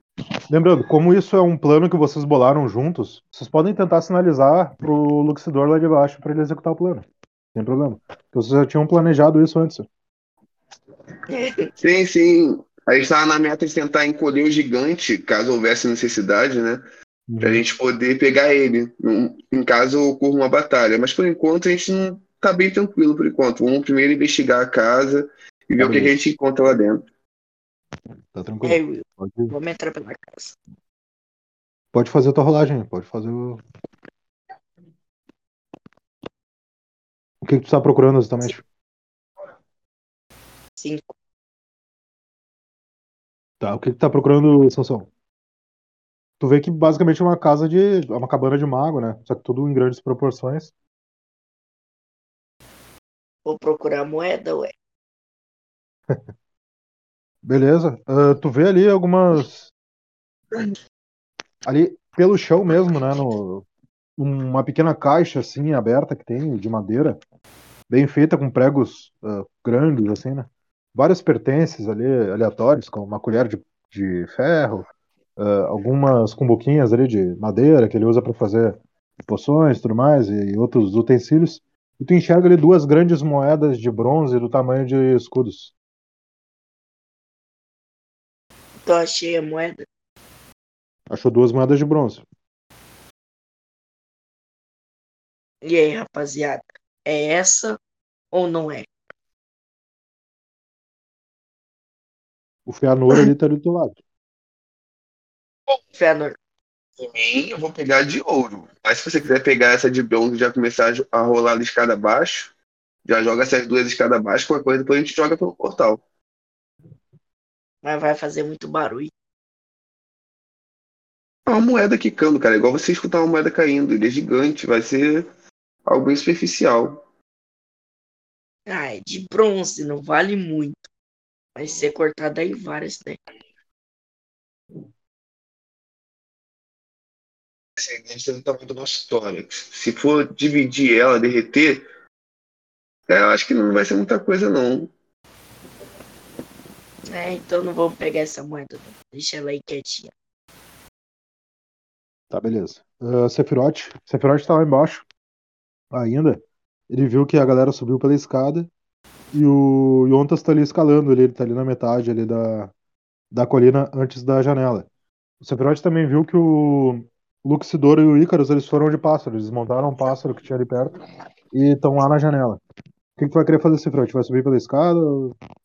A: Lembrando, como isso é um plano que vocês bolaram juntos, vocês podem tentar sinalizar pro Luxidor lá de baixo pra ele executar o plano. Sem problema. Porque vocês já tinham planejado isso antes. <laughs>
D: Sim, sim. A gente estava na meta de tentar encolher o gigante, caso houvesse necessidade, né? Pra gente poder pegar ele, em caso ocorra uma batalha. Mas por enquanto a gente não tá bem tranquilo por enquanto. Vamos primeiro investigar a casa e ver o que, que a gente encontra lá dentro.
A: Tá tranquilo.
F: Will,
A: Pode,
F: vamos entrar pela casa.
A: pode fazer a tua rolagem, pode fazer o. O que, que tu tá procurando exatamente?
F: Cinco.
A: Tá, o que, que tá procurando, Sansão? Tu vê que basicamente é uma casa de. é uma cabana de mago, né? Só que tudo em grandes proporções.
F: Vou procurar moeda, ué. <laughs>
A: Beleza. Ah, tu vê ali algumas. Ali pelo chão mesmo, né? No... Uma pequena caixa assim aberta que tem de madeira, bem feita com pregos ah, grandes, assim, né? Vários pertences ali aleatórios, como uma colher de, de ferro, ah, algumas cumbuquinhas ali de madeira que ele usa para fazer poções e tudo mais, e outros utensílios. E tu enxerga ali duas grandes moedas de bronze do tamanho de escudos.
F: Então achei a moeda.
A: Achou duas moedas de bronze.
F: E aí, rapaziada? É essa ou não é?
A: O Feanor ali tá do teu lado.
F: Fëanor.
D: Por mim, eu vou pegar de ouro. Mas se você quiser pegar essa de bronze e já começar a rolar de escada abaixo, já joga essas duas escadas abaixo, qualquer coisa depois a gente joga pelo portal.
F: Mas vai fazer muito barulho.
D: É uma moeda quicando, cara. É igual você escutar uma moeda caindo. Ele é gigante, vai ser algo bem superficial.
F: Ah, é de bronze, não vale muito. Vai ser cortado aí várias, né?
D: Gente tem o tamanho do nosso tórax. Se for dividir ela, derreter, é, eu acho que não vai ser muita coisa, não.
F: É, então não vamos pegar essa moeda. não. Deixa ela aí quietinha.
A: Tá, beleza. Uh, Sephiroth. Sephiroth tá lá embaixo. Ainda. Ele viu que a galera subiu pela escada. E o Yontas tá ali escalando. Ele, ele tá ali na metade ali da, da colina antes da janela. O Sephiroth também viu que o Luxidor e o Ícaros eles foram de pássaro. Eles montaram um pássaro que tinha ali perto. E estão lá na janela. O que, que tu vai querer fazer, Sephiroth? Vai subir pela escada?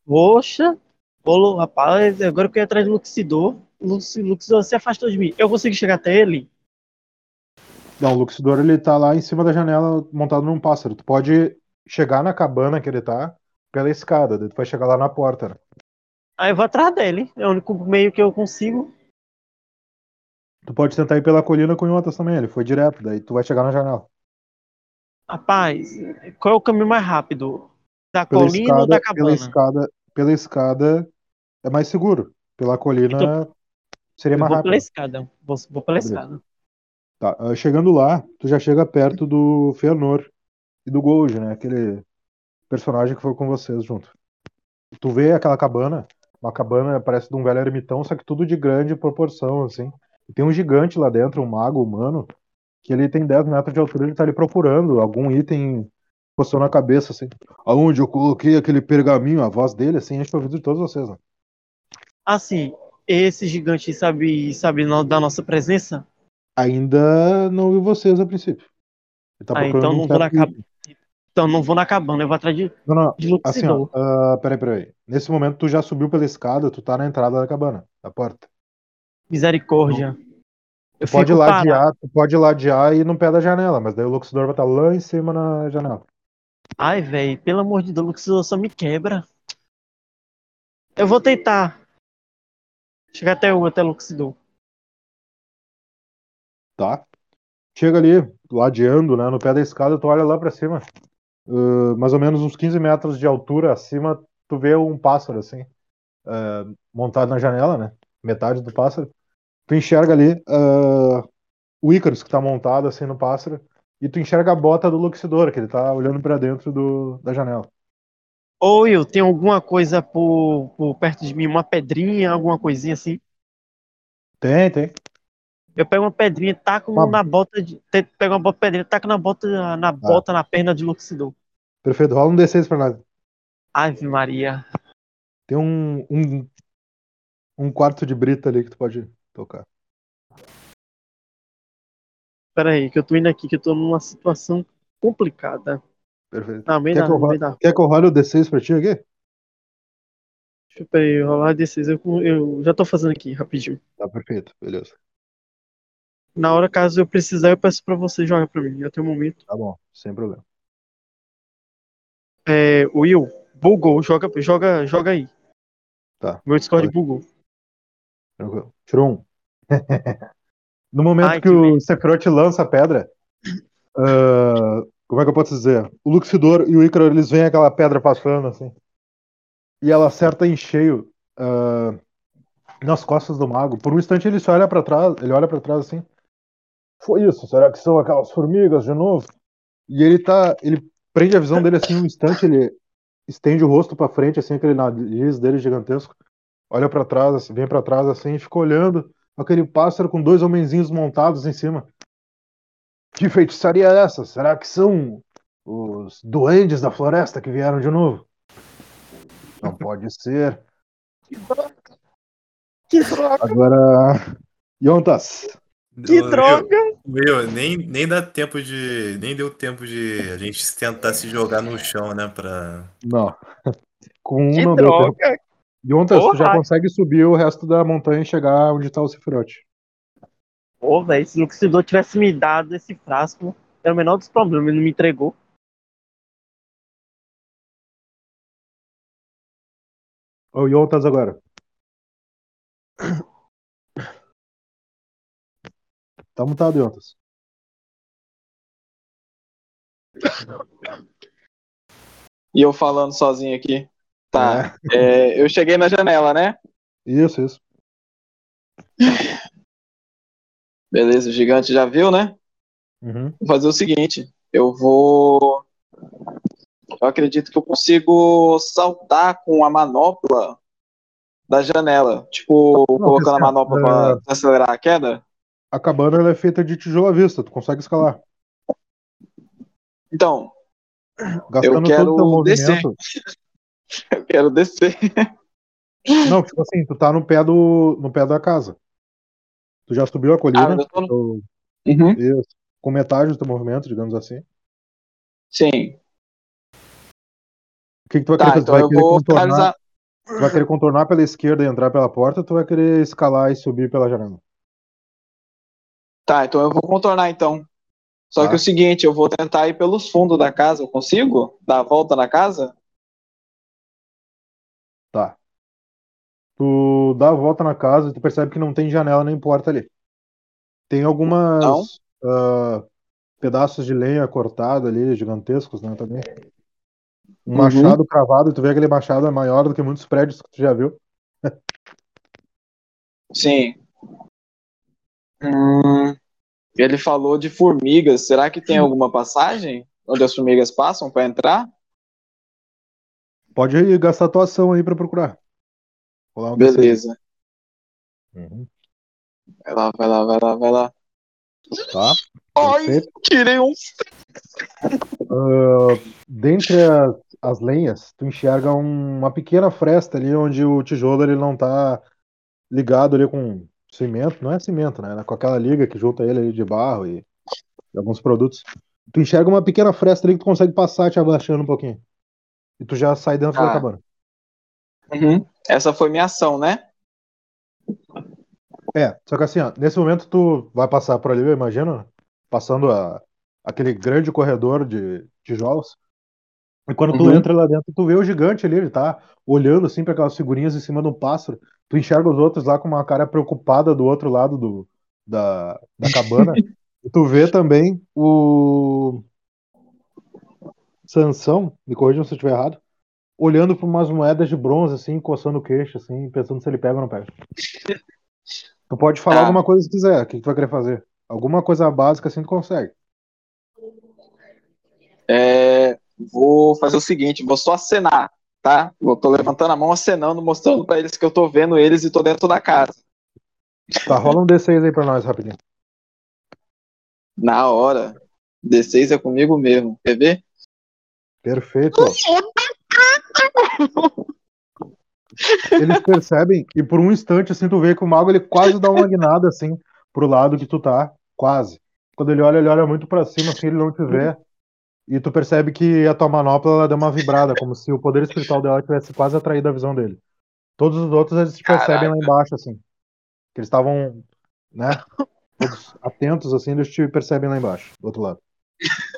G: Poxa, ô, rapaz, agora que eu ia atrás do Luxidor, Lux, Luxidor se afastou de mim. Eu consigo chegar até ele?
A: Não, o Luxidor ele tá lá em cima da janela montado num pássaro. Tu pode chegar na cabana que ele tá pela escada, daí tu vai chegar lá na porta. né?
G: Aí eu vou atrás dele. É o único meio que eu consigo.
A: Tu pode tentar ir pela colina com Yotas também, ele foi direto, daí tu vai chegar na janela.
G: Rapaz, qual é o caminho mais rápido? Da
A: Pela
G: colina ou da
A: escada,
G: cabana?
A: pela escada, pela escada é mais seguro. Pela colina
G: Então,
A: seria mais
G: vou
A: rápido.
G: pela escada. Vou, vou pela
A: Beleza.
G: escada.
A: Tá, ah, chegando lá, tu já chega perto do Fëanor e do Gold, né? Aquele personagem que foi com vocês junto. Tu vê aquela cabana, uma cabana parece de um velho ermitão, só que tudo de grande proporção, assim. E tem um gigante lá dentro, um mago humano, que ele tem 10 metros de altura, ele tá ali procurando algum item postou na cabeça, assim. Aonde eu coloquei aquele pergaminho, a voz dele, assim, enche o ouvido de todos vocês, né?
G: Assim, esse gigante sabe, sabe da nossa presença?
A: Ainda não vi vocês a princípio. Ele tá
G: Ah, então não vou na
A: certo item.
G: Então não vou na cabana, eu vou atrás de,
A: Não, não,
G: de
A: Assim, ó, ah, peraí, peraí. Nesse momento tu já subiu pela escada, tu tá na entrada da cabana, da porta.
G: Misericórdia. Eu
A: pode ladear, tu pode ladear e ir no pé da janela, mas daí o Luxidor vai estar lá em cima na janela.
G: Ai, velho, pelo amor de Deus, Luxidor só me quebra. Eu vou tentar. Chegar até o até Luxidor.
A: Tá? Chega ali, ladeando, né, no pé da escada, tu olha lá pra cima. Ah, mais ou menos uns 15 metros de altura acima, tu vê um pássaro, assim, ah, montado na janela, né? Metade do pássaro. Tu enxerga ali ah, o Icarus que tá montado assim no pássaro. E tu enxerga a bota do Luxidor, que ele tá olhando pra dentro do, da janela.
G: Ou eu tenho alguma coisa por, por perto de mim, uma pedrinha, alguma coisinha assim.
A: Tem, tem.
G: Eu pego uma pedrinha, taco
A: Uma-
G: na bota de. Pego uma pedrinha, taco na bota, na bota, na perna de Luxidor.
A: Perfeito, rola um D6 pra nós.
G: Ave Maria.
A: Tem um, um, um quarto de brita ali que tu pode tocar.
G: Pera aí, que eu tô indo aqui, que eu tô numa situação complicada.
A: Perfeito.
G: Não, bem
A: Quer que, eu role, quer que eu role o D6 pra ti aqui?
G: Deixa eu peraí, rolar desses. Eu, eu já tô fazendo aqui, rapidinho.
A: Tá, perfeito, beleza.
G: Na hora, caso eu precisar, eu peço pra você jogar pra mim. Até o momento.
A: Tá bom, sem problema.
G: É, Will, bugou, joga, joga, joga aí.
A: Tá.
G: Meu Discord
A: Pode.
G: bugou.
A: Tranquilo. Tirou um. <laughs> no momento
G: Ai,
A: que
G: que
A: o. Sephiroth lança a pedra, ah, como é que eu posso dizer? O Luxidor e o Ícaro, eles veem aquela pedra passando assim. E ela acerta em cheio ah, nas costas do mago. Por um instante ele se olha pra trás, ele olha para trás assim. Foi isso? Será que são aquelas formigas de novo? E ele tá, ele prende a visão dele assim um instante, ele estende o rosto pra frente assim, aquele nariz dele gigantesco. Olha pra trás, assim, vem pra trás assim, e fica olhando aquele pássaro com dois homenzinhos montados em cima. Que feitiçaria é essa? Será que são os duendes da floresta que vieram de novo? Não pode <laughs> ser.
G: Que droga,
A: Agora, Yontas,
G: que
C: Ô,
G: droga!
C: Meu, nem, nem dá tempo de. Nem deu tempo de a gente tentar se jogar no chão, né? Pra.
A: não. <laughs> Com um
G: Que
A: não deu tempo.
G: droga!
A: Yontas, tu já
G: Porra!
A: consegue subir o resto da montanha e chegar onde tá o Sephiroth.
G: Pô, velho, se o Luxidor tivesse me dado esse frasco, era o menor dos problemas, ele não me entregou.
A: Ô, Yontas agora. Tá mutado, Yontas.
B: E eu falando sozinho aqui. Tá. É, eu cheguei na janela, né?
A: Isso, isso.
B: Beleza, o gigante já viu, né?
A: Uhum.
B: Vou fazer o seguinte. Eu vou. Eu acredito que eu consigo saltar com a manopla da janela. Tipo, colocando a manopla
A: é-
B: pra acelerar a queda.
A: A cabana é feita de tijolo à vista, tu consegue escalar.
B: Então,
A: Gastando
B: quero
A: todo o teu
B: descer.
A: movimento. <laughs>
B: eu quero descer.
A: Não, tipo assim, tu tá no pé do, no pé da casa. Tu já subiu a
B: Ah,
A: colina,
B: eu tô
A: tu-
B: Uhum,
A: isso, com metade do teu movimento, digamos assim.
B: sim.
A: O que, que tu vai
B: Tá,
A: querer fazer? Tu
B: então
A: vai
B: eu
A: querer
B: vou
A: contornar, vai querer contornar pela esquerda e entrar pela porta, ou tu vai querer escalar e subir pela janela?
B: Tá, então eu vou contornar então. Só
A: Tá.
B: que é o seguinte, eu vou tentar ir pelos fundos da casa. Eu consigo dar a volta na casa?
A: Tá. Tu dá a volta na casa e tu percebe que não tem janela nem porta ali. Tem algumas ah, pedaços de lenha cortada ali, gigantescos, né, também. Um
B: Uhum.
A: machado cravado, e tu vê aquele machado é maior do que muitos prédios que tu já viu. <laughs>
B: Sim. Hum, ele falou de formigas. Será que tem alguma passagem onde as formigas passam para entrar?
A: Pode gastar tua ação aí pra procurar. Rolar um D6.
B: Beleza.
A: Uhum.
B: Vai lá, vai lá, vai lá, vai lá.
A: Tá?
B: Ai,
A: Perfeito.
B: tirei um.
A: Ah, dentre as, as lenhas, tu enxerga um- uma pequena fresta ali onde o tijolo ele não tá ligado ali com cimento, não é cimento, né? Com aquela liga que junta ele ali de barro e, e alguns produtos. Tu enxerga uma pequena fresta ali que tu consegue passar te abaixando um pouquinho. E tu já sai dentro da
B: Tá.
A: cabana.
B: Uhum. Essa foi minha ação, né?
A: É, só que assim, ó, nesse momento tu vai passar por ali, eu imagino, passando a, aquele grande corredor de tijolos. E quando tu
B: Uhum.
A: entra lá dentro, tu vê o gigante ali, ele tá olhando assim para aquelas figurinhas em cima de um pássaro. Tu enxerga os outros lá com uma cara preocupada do outro lado do, da, da cabana. <laughs> e tu vê também o Sansão, me corrijam se eu estiver errado, olhando para umas moedas de bronze assim, coçando o queixo assim, pensando se ele pega ou não pega. <laughs> Tu pode falar
B: Tá.
A: alguma coisa se quiser, o que que tu vai querer fazer? Alguma coisa básica assim tu consegue.
B: É, vou fazer o seguinte, vou só acenar, tá? Eu tô levantando a mão, acenando, mostrando para eles que eu tô vendo eles e tô dentro da casa.
A: Tá, rola um D6 aí pra nós rapidinho.
B: Na hora. D6 é comigo mesmo. Quer ver?
A: Perfeito. Eles percebem e por um instante assim tu vê que o mago ele quase dá uma guinada assim pro lado que tu tá, quase. Quando ele olha, ele olha muito pra cima assim, ele não te vê. E tu percebe que a tua manopla ela deu uma vibrada, como se o poder espiritual dela tivesse quase atraído a visão dele. Todos os outros eles te percebem lá embaixo assim. Que eles estavam, né, todos atentos assim, eles te percebem lá embaixo, do outro lado.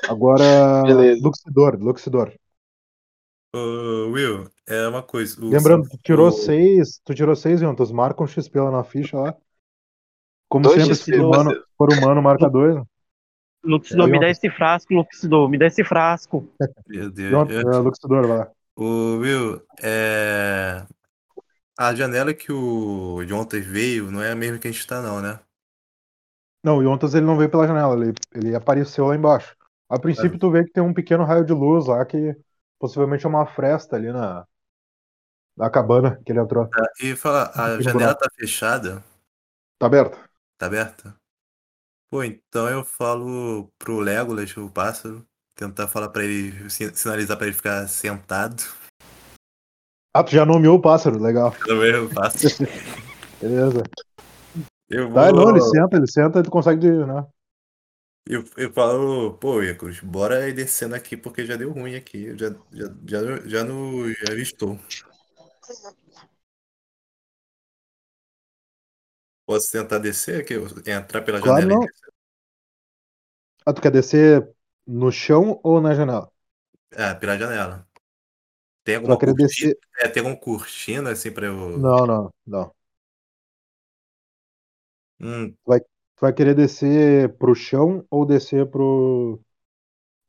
A: Agora,
B: Beleza.
A: Luxidor, Luxidor.
C: Ô, Will, é uma coisa. o
A: Lembrando, tu tirou
C: o-
A: seis, tu tirou seis, Juntos, marca um XP lá na ficha lá. Como
B: Dois
A: sempre,
B: XP,
A: se humano,
B: você-
A: for humano, marca dois.
G: Luxidor,
A: É,
G: me dá esse frasco, Luxidor, me dá esse frasco.
C: Meu Deus.
A: Pronto,
C: eu-
A: é, Luxidor, vai lá.
C: Ô, Will, é. A janela que o Jontas veio não é a mesma que a gente tá, não, né?
A: Não, o Yontas ele não veio pela janela, ele, ele apareceu lá embaixo. A princípio, tu vê que tem um pequeno raio de luz lá que possivelmente é uma fresta ali na, na cabana que ele entrou.
C: Tá, E fala, a janela
A: buraco.
C: tá fechada?
A: Tá aberto?
C: Tá aberta? Pô, então eu falo pro Legolas, o pássaro, tentar falar pra ele, sin- sinalizar pra ele ficar sentado.
A: Ah, tu já nomeou o pássaro, legal.
C: Também eu faço.
A: Beleza.
C: Eu vou.
A: Tá, não, ele senta, ele senta e tu consegue, né?
C: Eu, eu falo, pô, Iacos, bora ir descendo aqui porque já deu ruim aqui. Eu já, já, já, já, no, já estou. Posso tentar descer aqui? Entrar pela
A: Claro,
C: janela?
A: não. Ah, tu quer descer no chão ou na janela?
C: Ah, pela janela. Tem
A: vai
C: alguma cortina?
A: descer.
C: É, tem alguma cortina assim pra eu.
A: Não, não, não.
C: Hum,
A: Tu vai querer descer pro chão ou descer pro.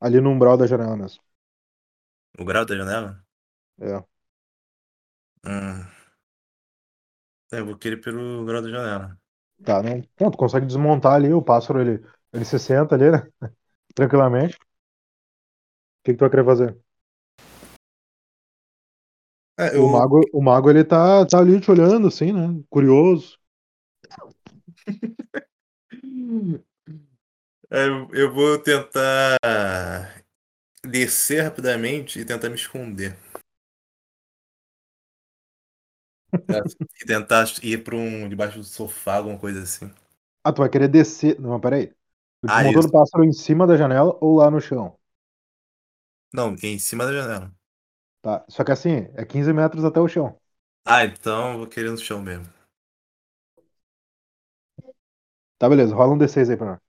A: ali no umbral da janela mesmo?
C: o grau da janela?
A: É.
C: Hum. É, eu vou querer pelo grau da janela.
A: Tá, não. Não, tu consegue desmontar ali, o pássaro ele, ele se senta ali, né? <laughs> Tranquilamente. O que, que tu vai querer fazer?
C: É,
A: O
C: eu,
A: mago, o mago ele tá, tá ali te olhando, assim, né? Curioso. <laughs>
C: é, eu, eu vou tentar descer rapidamente e tentar me esconder. É, e tentar ir pra um debaixo do sofá, alguma coisa assim.
A: Ah, tu vai querer descer. Não, peraí. Tu
C: Ah, isso.
A: o pássaro em cima da janela ou lá no chão?
C: Não, em cima da janela.
A: Tá. Só que assim, é 15 metros até o chão.
C: Ah, então eu vou querer no chão mesmo.
A: Tá, beleza. Rola um D6 aí pra nós.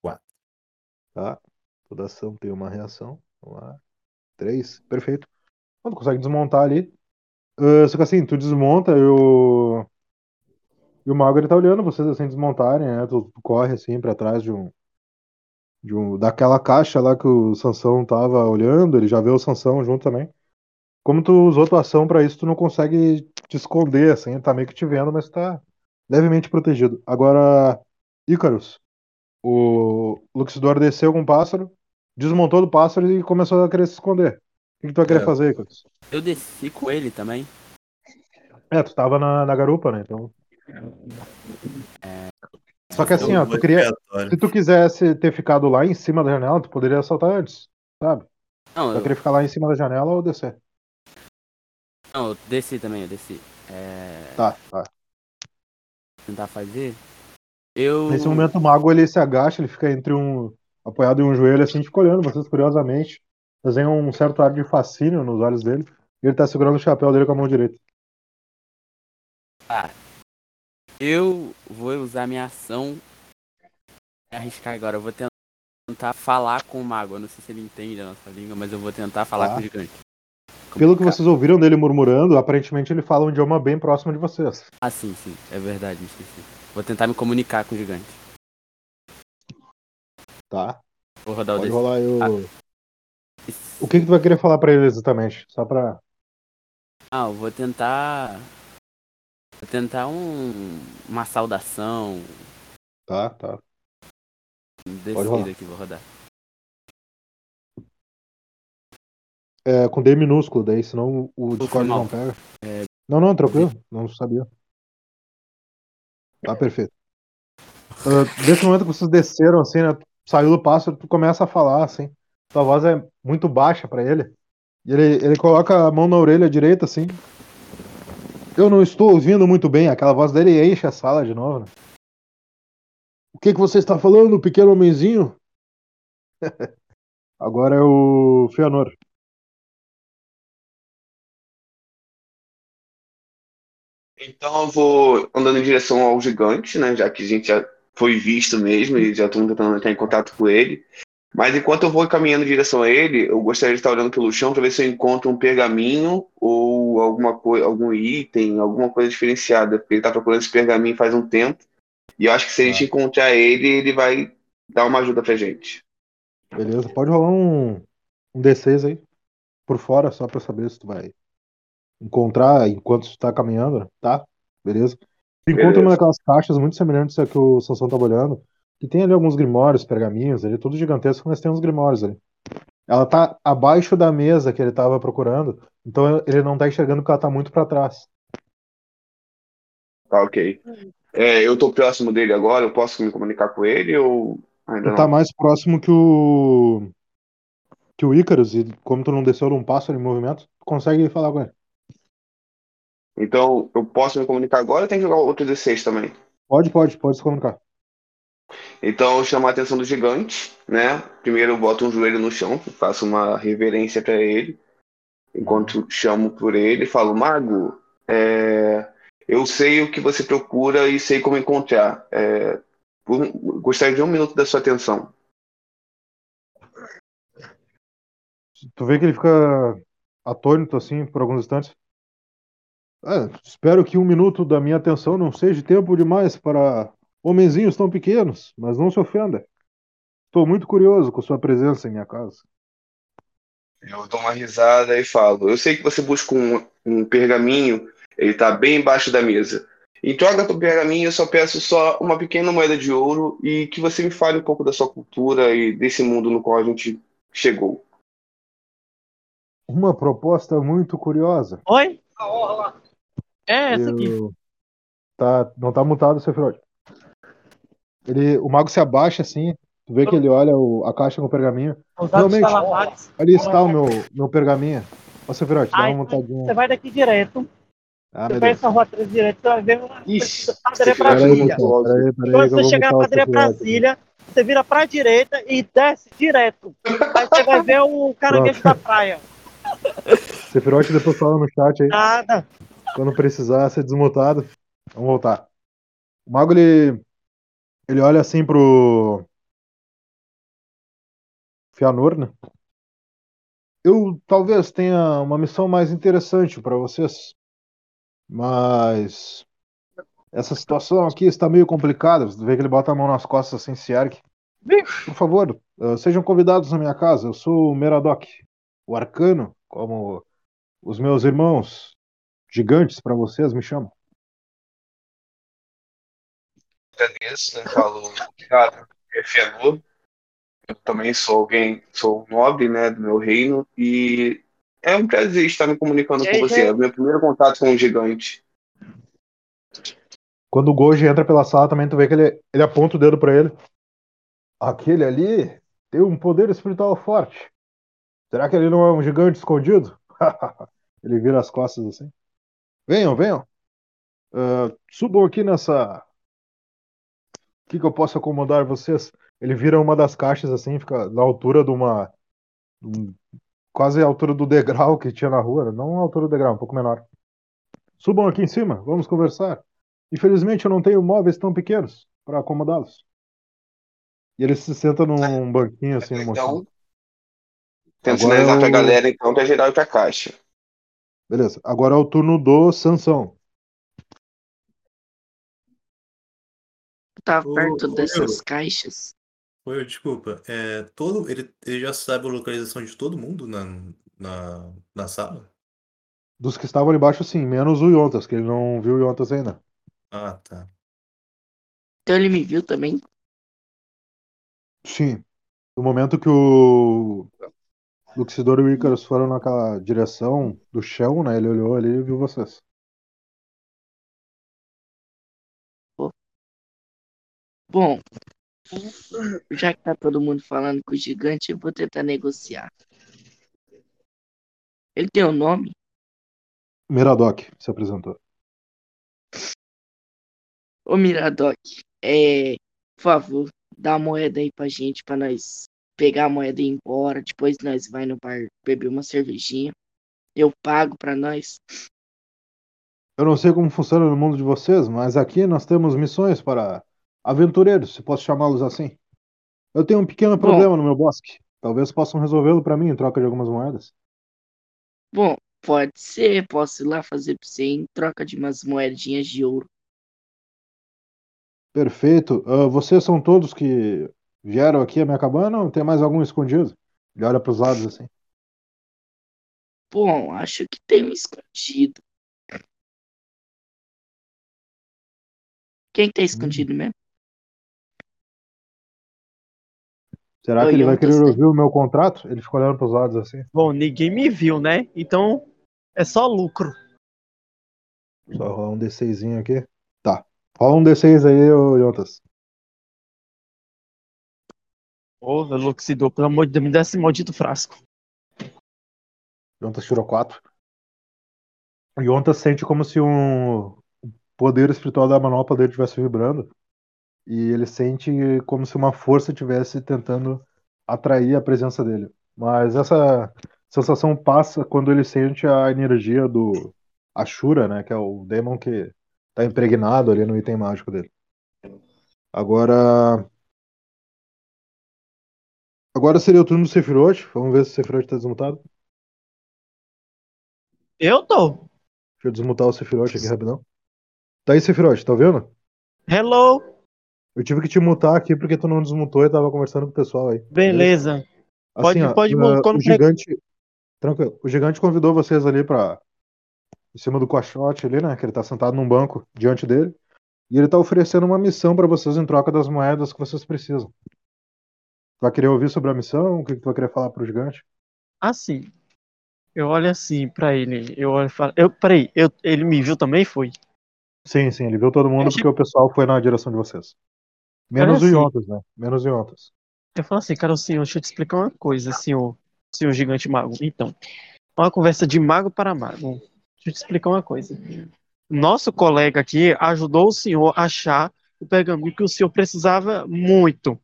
C: Quatro.
A: Tá. Toda ação tem uma reação. Vamos lá. Três. Perfeito. Então, tu consegue desmontar ali. Ah, só que assim, tu desmonta e o. E o mago ele tá olhando vocês assim desmontarem, né? Tu, tu corre assim pra trás de um. De um daquela caixa lá que o Sansão tava olhando, ele já vê o Sansão junto também. Como tu usou tua ação pra isso, tu não consegue te esconder, assim, tá meio que te vendo, mas tá levemente protegido. Agora, Ícaros, o Luxidor desceu com o pássaro, desmontou do pássaro e começou a querer se esconder. O que, que tu vai querer
C: É.
A: fazer, Ícaros?
E: Eu desci com ele também.
A: É, tu tava na, na garupa, né? Então. Só que assim, ó, tu queria. Se tu quisesse ter ficado lá em cima da janela, tu poderia saltar antes, sabe?
E: Não,
A: Tu vai
E: eu,
A: querer ficar lá em cima da janela ou descer?
E: não, eu desci também, eu desci. É,
A: Tá, tá.
E: tentar fazer. Eu.
A: Nesse momento o mago ele se agacha, ele fica entre um. Apoiado em um joelho assim, fica olhando vocês curiosamente. Desenha um certo ar de fascínio nos olhos dele. E ele tá segurando o chapéu dele com a mão direita.
E: Eu vou usar minha ação. Arriscar agora. Eu vou tentar falar com o mago. Eu não sei se ele entende a nossa língua, mas eu vou tentar falar
A: Tá.
E: com o gigante.
A: Pelo que
E: Comunicar.
A: vocês ouviram dele murmurando, aparentemente ele fala um idioma bem próximo de vocês.
E: Ah, sim, sim. É verdade, me esqueci. Vou tentar me comunicar com o gigante.
A: Tá?
E: Vou rodar o
A: Pode
E: desse.
A: rolar aí o.
E: Ah.
A: O que, que tu vai querer falar pra ele exatamente? Só pra.
E: Ah, eu vou tentar. Vou tentar um. Uma saudação.
A: Tá, tá.
E: Desse
A: rolar.
E: aqui, vou rodar.
A: É, com D minúsculo, daí, senão o Discord não pega.
E: É.
A: Não, não, tranquilo. Não sabia. Tá perfeito. Ah, Nesse momento que vocês desceram, assim, né? Saiu do pássaro, tu começa a falar, assim. Tua voz é muito baixa pra ele. E ele, ele coloca a mão na orelha direita, assim. Eu não estou ouvindo muito bem. Aquela voz dele enche a sala de novo, né? O que, que você está falando, pequeno homenzinho? <laughs> Agora é o Feanor.
D: Então eu vou andando em direção ao gigante, né? Já que a gente já foi visto mesmo e já estamos tentando entrar em contato com ele. Mas enquanto eu vou caminhando em direção a ele, eu gostaria de estar olhando pelo chão para ver se eu encontro um pergaminho ou alguma coisa, algum item, alguma coisa diferenciada. Porque ele está procurando esse pergaminho faz um tempo. E eu acho que se a gente encontrar ele, ele vai dar uma ajuda pra gente.
A: Beleza, pode rolar um, um D6 aí. Por fora, só pra saber se tu vai encontrar enquanto tu tá caminhando, tá? Beleza. Encontra uma daquelas caixas muito semelhantes a que o Sansão tava olhando. Que tem ali alguns grimórios, pergaminhos, ali, tudo gigantesco, mas tem uns grimórios ali. Ela tá abaixo da mesa que ele tava procurando, então ele não tá enxergando porque ela tá muito pra trás.
D: Tá, ok. É, eu tô próximo dele agora, eu posso me comunicar com ele ou ainda não?
A: tá mais próximo que o. que o Icarus, e como tu não desceu num pássaro em movimento, tu consegue falar com ele.
D: Então, eu posso me comunicar agora ou tem que jogar outro D6 também?
A: Pode, pode, pode se comunicar.
D: Então, eu chamo a atenção do gigante, né? Primeiro eu boto um joelho no chão, faço uma reverência para ele. enquanto chamo por ele e falo, Mago, é, eu sei o que você procura e sei como encontrar. É, gostaria de um minuto da sua atenção.
A: Tu vê que ele fica atônito assim por alguns instantes. Ah, espero que um minuto da minha atenção não seja tempo demais para homenzinhos tão pequenos, mas não se ofenda. Estou muito curioso com sua presença em minha casa.
D: Eu dou uma risada e falo, eu sei que você busca um, um pergaminho, ele está bem embaixo da mesa. Em troca do pergaminho, eu só peço só uma pequena moeda de ouro e que você me fale um pouco da sua cultura e desse mundo no qual a gente chegou.
A: Uma proposta muito curiosa.
G: Oi? É, essa aqui.
A: Eu- Tá, não tá mutado, Sephiroth. Ele, o mago se abaixa assim, tu vê que ele olha o- a caixa com o pergaminho. Realmente. Ali está o meu, meu pergaminho. Ô, Sephiroth, dá
G: Ai,
A: uma montadinha.
G: Você vai daqui direto.
A: Ah,
G: Você vai essa rua 13 direto, você vai ver uma padaria Brasília. Quando você chegar na padaria. Brasília, você vira pra direita e desce direto. Aí você vai ver o caranguejo da praia.
A: Sephiroth depois fala no chat aí.
G: Nada.
A: Quando precisar ser desmutado. Vamos voltar. O mago, ele. Ele olha assim pro. Fianor, né? Eu talvez tenha uma missão mais interessante para vocês. Mas. Essa situação aqui está meio complicada. Você vê que ele bota a mão nas costas assim, se. Por favor, eh, sejam convidados na minha casa. Eu sou o Meradoc, o arcano, como os meus irmãos gigantes para vocês me chamam.
D: agradeço, né? Falo, obrigado, é Fianor. Eu também sou alguém, sou nobre, né, do meu reino, e é um prazer estar me comunicando com você. É o meu primeiro contato com um gigante.
A: Quando o Goji entra pela sala, também tu vê que ele, ele aponta o dedo pra ele. Aquele ali tem um poder espiritual forte. Será que ele não é um gigante escondido? <laughs> ele vira as costas assim. Venham, venham. Ah, subam aqui nessa. O que, que eu posso acomodar vocês? Ele vira uma das caixas assim, fica na altura de uma. um- quase a altura do degrau que tinha na rua. Não a altura do degrau, um pouco menor. Subam aqui em cima, vamos conversar. Infelizmente eu não tenho móveis tão pequenos para acomodá-los. E ele se senta num <laughs> banquinho assim, numa
D: Então,
A: Agora
D: sinalizar pra
A: eu-
D: galera, então, pra gerar outra caixa.
A: Beleza. Agora é o turno do Sansão.
F: Tá perto
C: ô,
F: dessas caixas.
C: Oi, desculpa. É, todo, ele, ele já sabe a localização de todo mundo na, na, na sala?
A: Dos que estavam ali embaixo, sim, menos o Yontas, que ele não viu o Yontas ainda.
C: Ah, tá.
F: Então ele me viu também.
A: Sim. No momento que o Luxidor e o Icarus foram naquela direção do chão, né? Ele olhou ali e viu vocês.
F: Bom, já que tá todo mundo falando com o gigante, eu vou tentar negociar. Ele tem um nome?
A: Miradoc se apresentou.
F: Ô Miradoc, é, por favor, dá a moeda aí pra gente, pra nós pegar a moeda e ir embora. Depois nós vai no bar beber uma cervejinha. Eu pago pra nós.
A: Eu não sei como funciona no mundo de vocês, mas aqui nós temos missões para aventureiros, se posso chamá-los assim. Eu tenho um pequeno
F: Bom.
A: problema no meu bosque. Talvez possam resolvê-lo para mim em troca de algumas moedas.
F: Bom, pode ser, posso ir lá fazer pra você em troca de umas moedinhas de ouro.
A: Perfeito. Ah, vocês são todos que vieram aqui à minha cabana ou tem mais algum escondido? Ele olha para os lados assim.
F: Bom, acho que tem um escondido. Quem tá escondido mesmo?
A: Será
F: Ô,
A: que ele vai querer ouvir o meu contrato? Ele fica olhando para os lados assim.
G: Bom, ninguém me viu, né? Então é só lucro.
A: Só rolar um D6zinho aqui. Tá. Rola um D6 aí, ô Jotas.
G: Ô, Luxidor, pelo amor de Deus, me dá esse maldito frasco.
A: Yontas tirou 4. O Yontas sente como se um poder espiritual da manopla dele estivesse vibrando. E ele sente como se uma força estivesse tentando atrair a presença dele. Mas essa sensação passa quando ele sente a energia do Ashura, né? Que é o demon que tá impregnado ali no item mágico dele. Agora. Agora seria o turno do Sephiroth. Vamos ver se o Sephiroth tá desmutado.
G: Eu tô.
A: Deixa eu desmutar o Sephiroth aqui rapidão. Tá aí, Sephiroth, tá vendo?
G: Hello.
A: Eu tive que te mutar aqui porque tu não desmutou e tava conversando com o pessoal aí.
G: Beleza. Pode-
A: Assim, ó,
G: pode
A: uh,
G: quando
A: o gigante. Tranquilo. O gigante convidou vocês ali pra. Em cima do caixote ali, né? Que ele tá sentado num banco diante dele. E ele tá oferecendo uma missão pra vocês em troca das moedas que vocês precisam. Tu vai querer ouvir sobre a missão? O que, tu vai querer falar pro gigante?
G: Assim. Eu olho assim pra ele. Eu olho e falo. Eu, peraí, eu, ele me viu também? Foi?
A: Sim, sim, ele viu todo mundo
G: achei-
A: porque o pessoal foi na direção de vocês. Menos
G: Olha
A: o
G: assim.
A: Yontas, né? Menos o Yontas.
G: Eu falo assim, cara, senhor, deixa eu te explicar uma coisa, senhor, senhor gigante mago. Então, uma conversa de mago para mago. Deixa eu te explicar uma coisa. Nosso colega aqui ajudou o senhor a achar o pergaminho que o senhor precisava muito.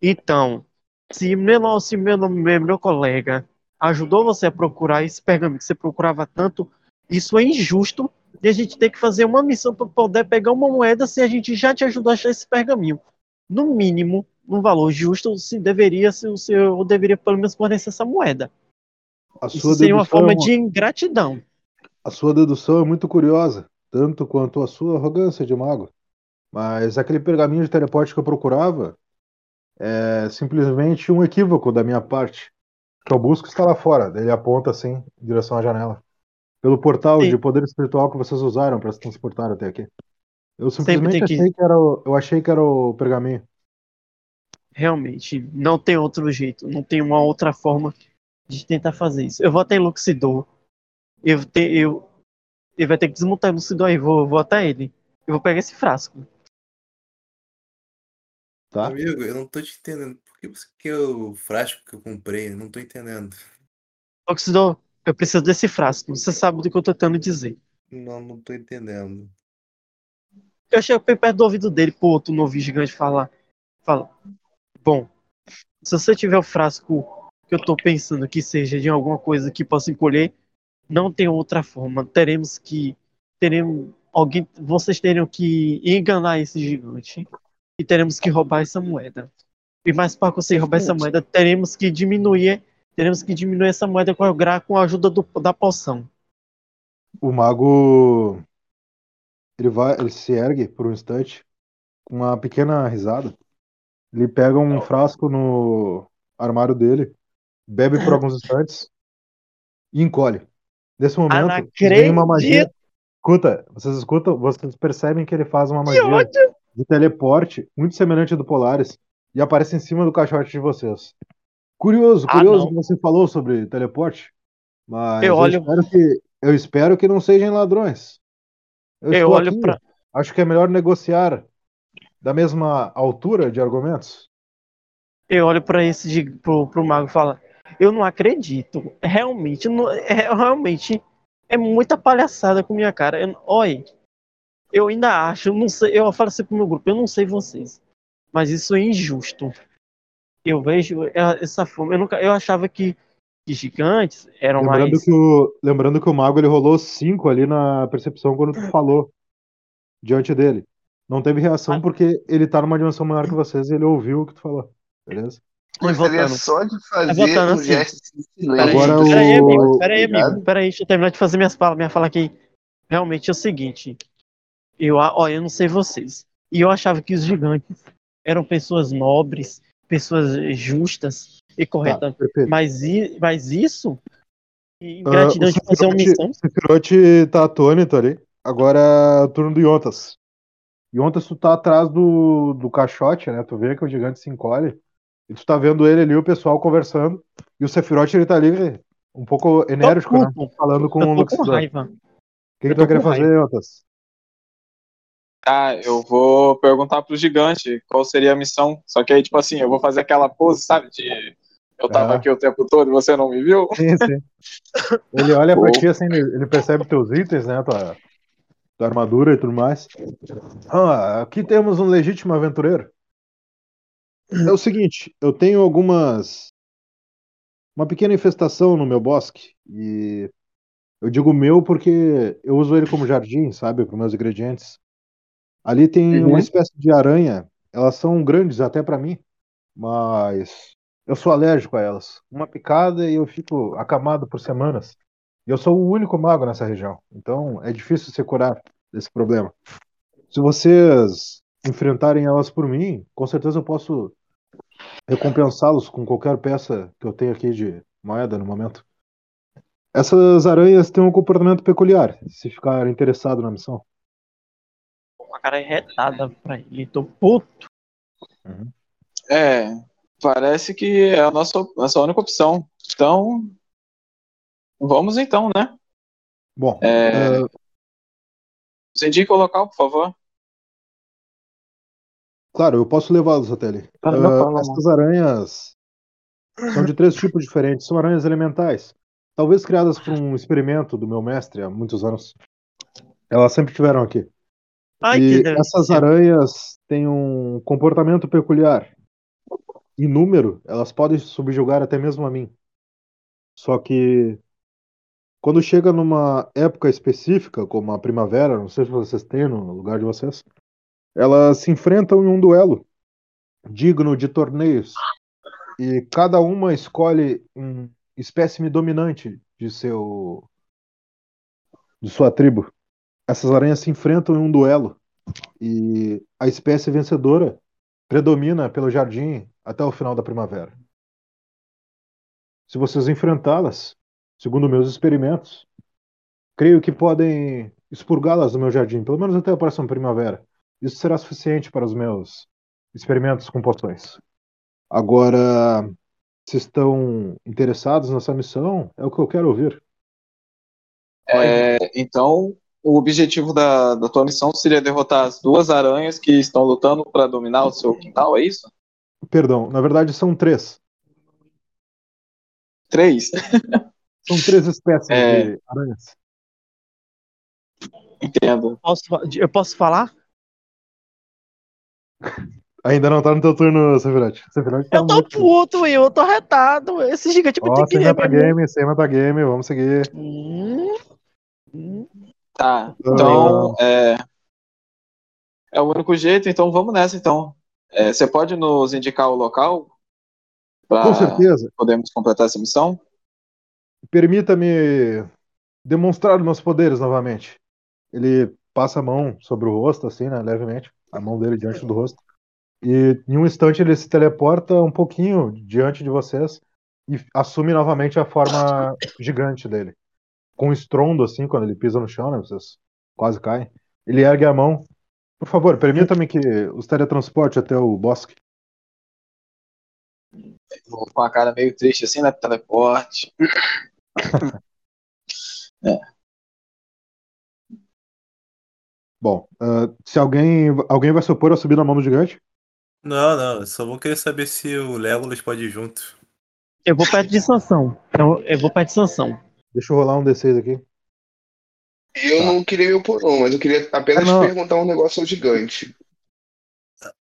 G: Então, se meu, se meu, meu, colega ajudou você a procurar esse pergaminho que você procurava tanto, isso é injusto e a gente tem que fazer uma missão para poder pegar uma moeda se a gente já te ajudou a achar esse pergaminho. No mínimo, num valor justo, se deveria, se o senhor deveria pelo menos fornecer essa moeda.
A: A
G: Isso seria uma forma de ingratidão.
A: a sua dedução é muito curiosa, tanto quanto a sua arrogância de mago. Mas aquele pergaminho de teleporte que eu procurava é simplesmente um equívoco da minha parte. O que eu busco está lá fora. Ele aponta assim, em direção à janela. Pelo portal
G: Sim.
A: de poder espiritual que vocês usaram para se transportar até aqui. Eu simplesmente
G: que-
A: achei que era o, eu achei que era o pergaminho.
G: Realmente, não tem outro jeito, não tem uma outra forma de tentar fazer isso. Eu vou até Luxidor. Eu, te, eu, ele vai ter que desmontar o Luxidor aí, vou, vou até ele. Eu vou pegar esse frasco.
A: Tá?
C: Amigo, eu não tô te entendendo. Por que você quer o frasco que eu comprei? Eu não tô entendendo.
G: Luxidor, eu preciso desse frasco. Você sabe do que eu tô tentando dizer.
C: Não, não tô entendendo.
G: Eu chego bem perto do ouvido dele, pro outro novo gigante falar. Fala. Bom, se você tiver o frasco que eu tô pensando que seja de alguma coisa que possa encolher, não tem outra forma. Teremos que. Teremos. Alguém. Vocês teriam que enganar esse gigante. E teremos que roubar essa moeda. E mais para conseguir roubar essa moeda, teremos que diminuir. Teremos que diminuir essa moeda com a, com a ajuda do- da poção.
A: O mago ele vai, ele se ergue por um instante com uma pequena risada. Ele pega um frasco no armário dele, bebe por <laughs> alguns instantes e encolhe. Nesse momento,
G: não
A: vem uma magia. Escuta, vocês escutam, vocês percebem que ele faz uma
G: Que
A: magia
G: ódio!
A: De teleporte muito semelhante ao do Polaris e aparece em cima do caixote de vocês. Curioso,
G: Ah,
A: curioso
G: não.
A: que você falou sobre teleporte, mas
G: Eu
A: eu,
G: olho-
A: espero que eu espero que não sejam ladrões. Eu,
G: Eu olho
A: aqui,
G: pra-
A: acho que é melhor negociar da mesma altura de argumentos.
G: Eu olho pra esse pro, pro mago e falo, eu não acredito. Realmente, não, é, realmente é muita palhaçada com minha cara. Eu, olha, eu ainda acho, eu não sei, eu falo assim pro meu grupo, eu não sei vocês, mas isso é injusto. Eu vejo é- essa forma, eu nunca, eu achava que, que gigantes eram
A: Lembrando
G: mais.
A: que, o, lembrando que o mago ele rolou 5 ali na percepção quando tu falou diante dele. Não teve reação
G: Ah.
A: porque ele tá numa dimensão maior que vocês e ele ouviu o que tu falou. Beleza?
D: Gostaria
G: voltando.
D: só de fazer
G: voltando
D: um
G: assim.
D: gesto de silêncio.
G: Peraí,
A: Agora o-
G: peraí, amigo, peraí, amigo, peraí, deixa eu terminar de fazer minhas falas, minha fala aqui. Realmente é o seguinte, eu, ó, eu não sei vocês, e eu achava que os gigantes eram pessoas nobres, pessoas justas e
A: Tá,
G: corretas,
A: perfeito.
G: mas, i- mas isso, em
A: Ah,
G: gratidão
A: o
G: de fazer uma missão,
A: O Sephiroth tá atônito ali. Agora é o turno do Yontas. Yontas, tu tá atrás do, do caixote, né? Tu vê que o gigante se encolhe. E tu tá vendo ele ali, o pessoal conversando. E o Sephiroth, ele tá ali um pouco enérgico, né? Falando com o Luxidor. O que, que tu vai querer fazer, Yontas?
B: Ah, eu vou perguntar pro gigante qual seria a missão. Só que aí, tipo assim, eu vou fazer aquela pose, sabe? De eu tava
A: Ah.
B: aqui o tempo todo e você não me viu.
A: Sim, sim. Ele olha pra ti assim, ele ele percebe teus itens, né? Tua, tua armadura e tudo mais. Ah, aqui temos um legítimo aventureiro. É o seguinte, eu tenho algumas uma pequena infestação no meu bosque. E eu digo meu porque eu uso ele como jardim, sabe, para meus ingredientes. Ali tem
F: Uhum.
A: uma espécie de aranha. Elas são grandes até para mim, mas eu sou alérgico a elas. Uma picada e eu fico acamado por semanas. E eu sou o único mago nessa região, então é difícil se curar desse problema. Se vocês enfrentarem elas por mim, com certeza eu posso recompensá-los com qualquer peça que eu tenho aqui de moeda no momento. Essas aranhas têm um comportamento peculiar, se ficar interessado na missão.
G: Uma cara retada pra ele. Tô puto.
B: É, parece que é a nossa, nossa única opção. Então, vamos então, né?
A: Bom,
B: É,
A: eh,
B: Você indica o local, por favor?
A: claro, eu posso levá-los até ali.
G: Não, não.
A: essas aranhas são de três tipos diferentes. São aranhas elementais, talvez criadas por um experimento do meu mestre há muitos anos. Elas sempre estiveram aqui.
G: Ai,
A: e essas aranhas têm um comportamento peculiar. Em número, elas podem subjugar até mesmo a mim. Só que quando chega numa época específica, como a primavera, não sei se vocês têm no lugar de vocês, elas se enfrentam em um duelo digno de torneios. E cada uma escolhe um espécime dominante de seu de sua tribo. Essas aranhas se enfrentam em um duelo e a espécie vencedora predomina pelo jardim até o final da primavera. Se vocês enfrentá-las, segundo meus experimentos, creio que podem expurgá-las do meu jardim, pelo menos até a próxima primavera. Isso será suficiente para os meus experimentos com poções. Agora, se estão interessados nessa missão, é o que eu quero ouvir.
B: É, então, o objetivo da, da tua missão seria derrotar as duas aranhas que estão lutando para dominar o seu quintal, é isso?
A: Perdão, na verdade são três.
B: Três? <laughs>
A: São três espécies
B: É.
A: de aranhas.
B: Entendo.
G: Posso, eu posso falar? <laughs>
A: Ainda não tá no teu turno, Severati. Severati tá
G: Eu tô
A: muito-
G: puto, eu tô retado. Esse gigante
A: Ó,
G: ter que
A: sem
G: ir.
A: metagame, sem metagame, vamos seguir.
G: Hum, hum.
B: Tá. Então, é, é o único jeito, então vamos nessa, então. É, você pode nos indicar o local
A: Com
B: para
A: certeza.
B: podermos completar essa missão?
A: Permita-me demonstrar meus poderes novamente. Ele passa a mão sobre o rosto, assim, né, levemente, a mão dele diante do rosto. E em um instante ele se teleporta um pouquinho diante de vocês e assume novamente a forma gigante dele. Com um estrondo, assim, quando ele pisa no chão, né, vocês quase caem. Ele ergue a mão. Por favor, permita-me que os teletransporte até o bosque.
B: Vou Com a cara meio triste assim, né? Teleporte. <laughs>
A: Bom, ah, se alguém, alguém vai se opor a subir na mão do gigante?
C: Não, não, eu só vou querer saber se o Legolas pode ir junto.
G: Eu vou perto de Sansão. Eu, eu vou perto de Sansão.
A: Deixa eu rolar um D6 aqui.
D: Eu não queria me opor, não, mas eu queria apenas
A: Ah,
D: perguntar um negócio ao gigante.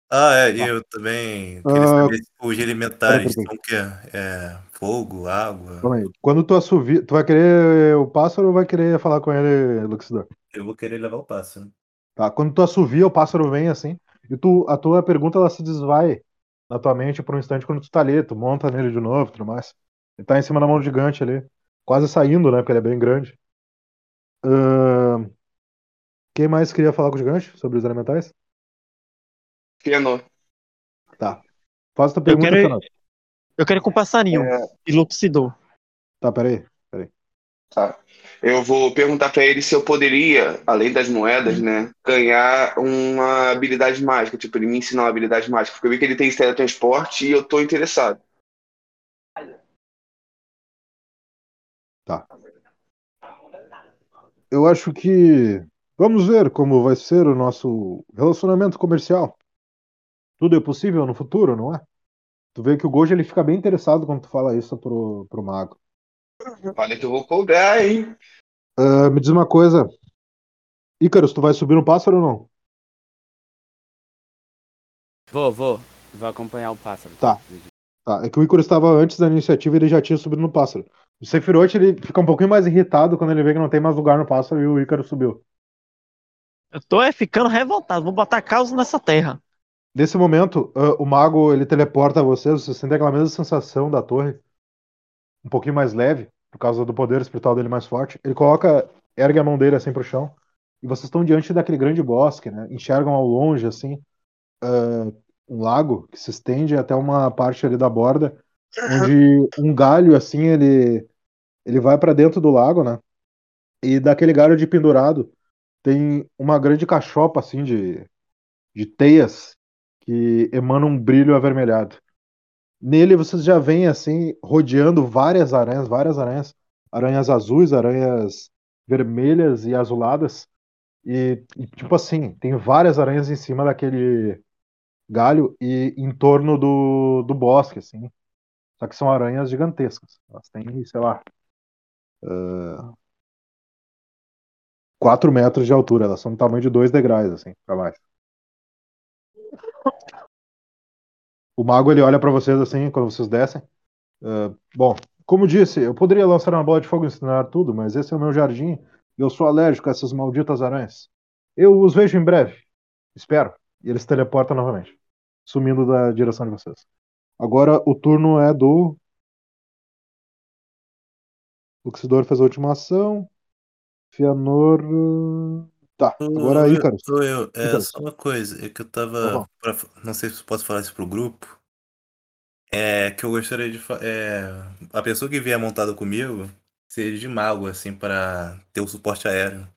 C: Ah, é, e eu também queria
A: Ah,
C: saber se os elementares são o quê? É, fogo, água.
A: Quando tu assovia, tu vai querer o pássaro ou vai querer falar com ele, Luxidor?
C: Eu vou querer levar o pássaro.
A: Tá? Quando tu assovia, o pássaro vem assim, e tu, a tua pergunta ela se desvai na tua mente por um instante quando tu tá ali, tu monta nele de novo tudo mais. Ele tá em cima da mão do gigante ali, quase saindo, né? Porque ele é bem grande. Ahn, Quem mais queria falar com o gigante sobre os elementais?
D: Fëanor,
A: Faz tua pergunta,
G: quero-. Eu quero ir com o passarinho.
D: É.
G: E Luxidor.
A: Tá, peraí.
D: tá. Eu vou perguntar pra ele se eu poderia, além das moedas, né, ganhar uma habilidade mágica. Tipo, ele me ensinar uma habilidade mágica. Porque eu vi que ele tem teletransporte e eu tô interessado.
A: Eu acho que vamos ver como vai ser o nosso relacionamento comercial. Tudo é possível no futuro, não é? Tu vê que o Gojo ele fica bem interessado quando tu fala isso pro, pro mago.
D: Falei que eu vou cobrar, hein?
A: Ah, me diz uma coisa. Ícaros, tu vai subir no pássaro ou não?
E: Vou, vou. Vou acompanhar o pássaro.
A: Tá. Tá, é que o Ícaro estava antes da iniciativa e ele já tinha subido no pássaro. O Sephiroth ele fica um pouquinho mais irritado quando ele vê que não tem mais lugar no pássaro e o Ícaro subiu.
G: Eu tô é, ficando revoltado. Vou botar caos nessa terra.
A: Nesse momento, ah, o mago ele teleporta vocês, vocês sentem aquela mesma sensação da torre, um pouquinho mais leve, por causa do poder espiritual dele mais forte. Ele coloca, ergue a mão dele assim pro chão, e vocês estão diante daquele grande bosque, né? Enxergam ao longe, assim, ah, um lago que se estende até uma parte ali da borda, onde um galho, assim, ele, ele vai para dentro do lago, né? E daquele galho de pendurado tem uma grande cachopa, assim, de, de teias que emana um brilho avermelhado. Nele vocês já veem assim, rodeando várias aranhas, várias aranhas, aranhas azuis, aranhas vermelhas e azuladas. E, e, tipo assim, tem várias aranhas em cima daquele galho e em torno do, do bosque, assim. Só que são aranhas gigantescas. Elas têm, sei lá, 4 metros de altura. Elas são do tamanho de dois degraus, assim, pra baixo. O mago ele olha pra vocês assim quando vocês descem. Ah, bom, como disse, eu poderia lançar uma bola de fogo e incinerar tudo, mas esse é o meu jardim e eu sou alérgico a essas malditas aranhas. Eu os vejo em breve. Espero. E ele se teleporta novamente, sumindo da direção de vocês. Agora o turno é do. Luxidor fez a última ação. Fianor. Tá, agora
C: Sou eu-
A: Ícaros.
C: Sou eu. É
A: Ícaros.
C: só uma coisa, é que eu
A: Tá
C: tava.
A: bom.
C: pra- não sei se posso falar isso pro grupo. É que eu gostaria de. É, a pessoa que vier montada comigo seja de mago, assim, pra ter o suporte aéreo.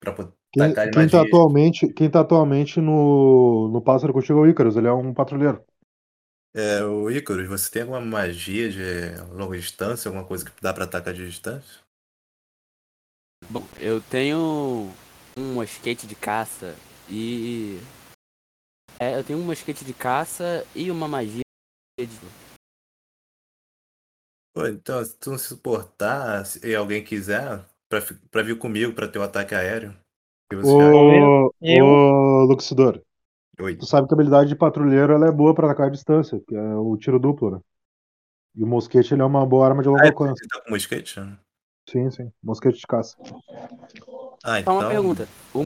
C: Pra poder
A: Quem, quem tá atualmente, quem tá atualmente no, no Pássaro contigo é o Ícaros, ele é um patrulheiro.
C: É, o Ícaro, você tem alguma magia de longa distância, alguma coisa que dá pra atacar de distância?
E: Bom, eu tenho um mosquete de caça e. É, eu tenho um mosquete de caça e uma magia de.
C: Pô, então, se tu não se suportar se- e alguém quiser, pra, pra vir comigo pra ter o ataque aéreo?
A: Ô,
G: Eu-
A: ô Luxidor,
C: Oi.
A: tu sabe que a habilidade de patrulheiro ela é boa pra atacar à distância, que é o tiro duplo, né? E o mosquete ele é uma boa arma de longo
C: Ah,
A: alcance.
C: você tá com mosquete?
A: Sim, sim. Mosquete de caça.
C: Ah,
E: Só
C: então.
E: uma pergunta. O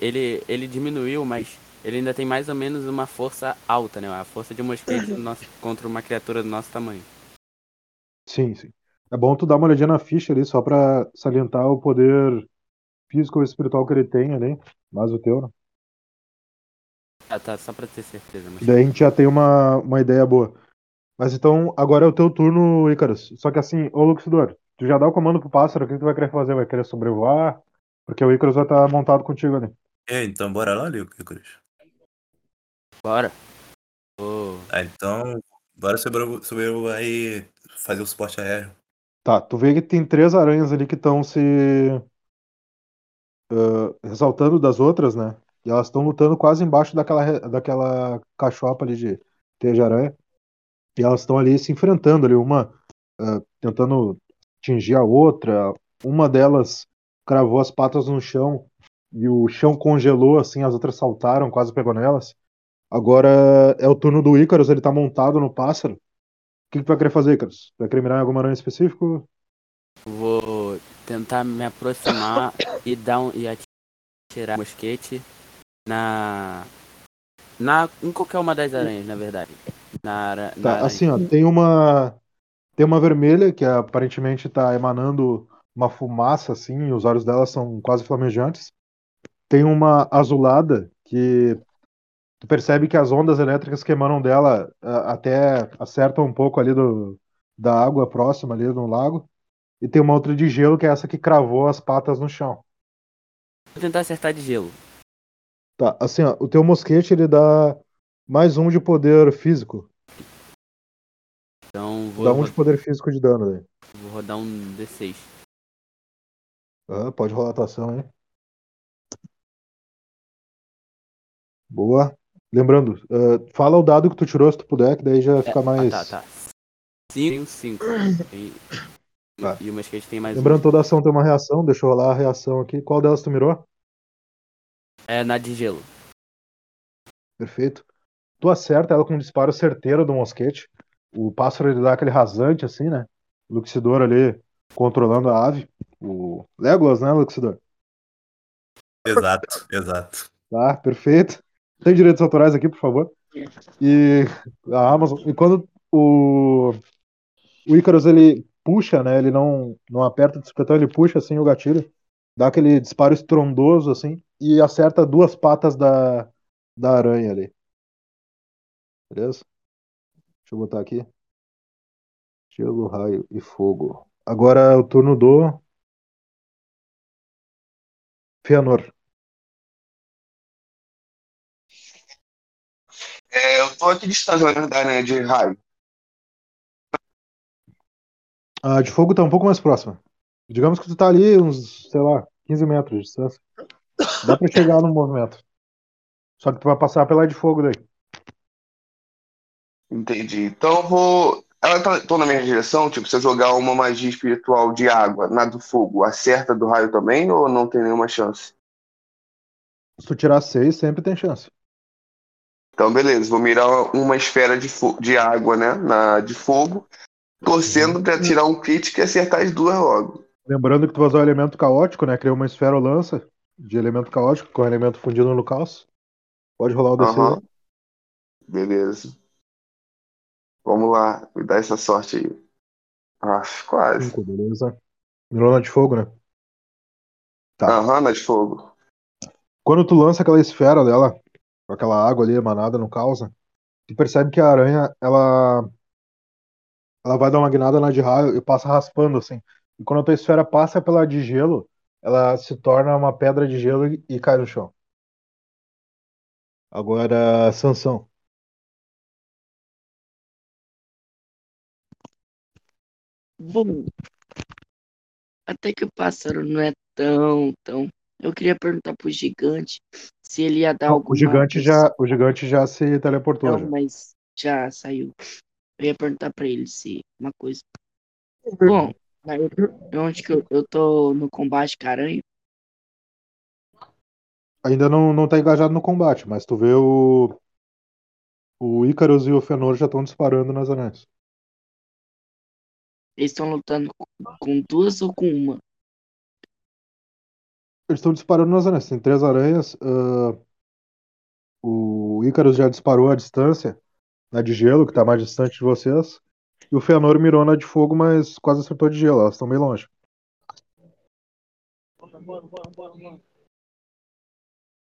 E: ele, ele diminuiu, mas ele ainda tem mais ou menos uma força alta, né? A força de um mosquete nosso- contra uma criatura do nosso tamanho.
A: Sim, sim. É bom tu dar uma olhadinha na ficha ali, só pra salientar o poder físico e espiritual que ele tem ali, mais o teu, né?
E: Ah, tá, só pra ter certeza. Mas...
A: Daí a gente já tem uma, uma ideia boa. Mas então, agora é o teu turno, Icarus. Só que assim, ô Luxidor, tu já dá o comando pro pássaro, o que tu vai querer fazer? Vai querer sobrevoar? Porque o Icarus vai estar montado contigo ali.
C: É, então bora lá, Ícaros.
E: Bora. Ô,
C: Ah, então, bora sobrevoar sobrevoar e fazer o suporte aéreo.
A: Tá, tu vê que tem três aranhas ali que estão se ah, ressaltando das outras, né? E elas estão lutando quase embaixo daquela, daquela cachopa ali de teia de aranha. E elas estão ali se enfrentando ali, uma ah, tentando atingir a outra. Uma delas cravou as patas no chão e o chão congelou, assim, as outras saltaram, quase pegou nelas. Agora é o turno do Ícaros, ele tá montado no pássaro. O que, que tu vai querer fazer, Ícaros? Vai querer mirar em alguma aranha específico?
E: vou tentar me aproximar <coughs> e dar um, e atirar o mosquete na. Na, em qualquer uma das aranhas, na verdade. Na, ara- na
A: Tá,
E: aranha.
A: assim, ó, tem uma tem uma vermelha que aparentemente tá emanando uma fumaça assim, e os olhos dela são quase flamejantes. Tem uma azulada que tu percebe que as ondas elétricas que emanam dela até acertam um pouco ali do da água próxima ali no lago. E tem uma outra de gelo que é essa que cravou as patas no chão.
E: Vou tentar acertar de gelo.
A: Tá, assim, ó, o teu mosquete ele dá mais um de poder físico.
E: Então vou,
A: Dá um de poder físico de dano daí.
E: vou rodar um D6.
A: Ah, pode rolar a tua ação aí. Boa. Lembrando, ah, fala o dado que tu tirou se tu puder, que daí já fica mais.
E: Ah, tá, tá. 5, 5. E,
A: Tá.
E: e o mosquete tem mais
A: Lembrando,
E: um.
A: toda ação tem uma reação, deixa eu rolar a reação aqui. Qual delas tu mirou?
E: É na de gelo.
A: Perfeito. Tu acerta ela com um disparo certeiro do mosquete. o pássaro ele dá aquele rasante assim, né? O Luxidor ali controlando a ave. O Legolas, né, Luxidor?
C: Exato, exato.
A: Tá, perfeito. Tem direitos autorais aqui, por favor. E a Amazon. E quando o, o Icarus ele puxa, né? Ele não, não aperta o discretão, ele puxa assim o gatilho, dá aquele disparo estrondoso assim e acerta duas patas da, da aranha ali. Beleza? Deixa eu botar aqui. Gelo, raio e fogo. Agora é o turno do Fëanor.
D: É, eu tô aqui distante, na verdade, né, de raio.
A: A de fogo tá um pouco mais próxima. Digamos que tu tá ali uns, sei lá, 15 metros de distância. Dá pra chegar no movimento. Só que tu vai passar pela de fogo daí.
D: Entendi. Então eu vou. Ela tá tô na minha direção, tipo, se eu jogar uma magia espiritual de água na do fogo, acerta do raio também ou não tem nenhuma chance?
A: Se tu tirar 6, sempre tem chance.
D: Então, beleza, vou mirar uma esfera de, de água, né? Na de fogo, torcendo pra tirar um crítico e acertar as duas logo.
A: Lembrando que tu vai usar o elemento caótico, né? Criou uma esfera ou lança de elemento caótico com elemento fundido no caos. Pode rolar o DC.
D: Aham. Beleza. Vamos lá, me dá essa sorte aí. Ah, quase.
A: 5, beleza. Mirou na de fogo, né? Tá.
D: Aham, na de fogo.
A: Quando tu lança aquela esfera dela, com aquela água ali emanada no caos, né, tu percebe que a aranha, ela ela vai dar uma guinada na de raio e passa raspando assim. E quando a tua esfera passa pela de gelo, ela se torna uma pedra de gelo e, cai no chão. Agora, Sansão.
F: Bom, até que o pássaro não é tão, tão. Eu queria perguntar pro gigante se ele ia dar
A: Não,
F: alguma
A: o gigante já, o gigante já se teleportou.
F: Não,
A: já.
F: mas já saiu. Eu ia perguntar pra ele se uma coisa. Bom, aí eu- onde que eu, eu tô no combate com a aranha?
A: Ainda não, não tá engajado no combate, mas tu vê o o Icarus e o Fëanor já estão disparando nas aranhas.
F: Eles estão lutando com, duas ou com uma?
A: Eles estão disparando nas aranhas. Tem três aranhas. ah, o Icarus já disparou à distância, na de gelo, que tá mais distante de vocês. E o Fëanor mirou na de fogo, mas quase acertou de gelo. Elas estão bem longe.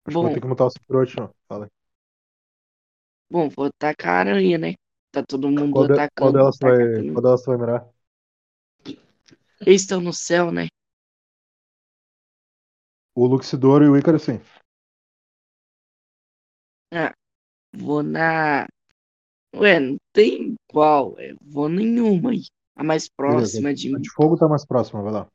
A: Acho que
F: Bom,
A: vou ter que mutar o Sephiroth, não. Fala aí.
F: bom, vou atacar a aranha, né? Tá todo mundo
A: Qual, de- qual
F: atacando. vou
A: delas vai, qual delas vai mirar?
F: Eles estão no céu, né?
A: O Luxidor e o Icarus, sim.
F: Vou na. Ué, não tem qual. É, vou nenhuma aí. A mais próxima de
A: A
F: mim.
A: de fogo tá mais próxima, vai lá.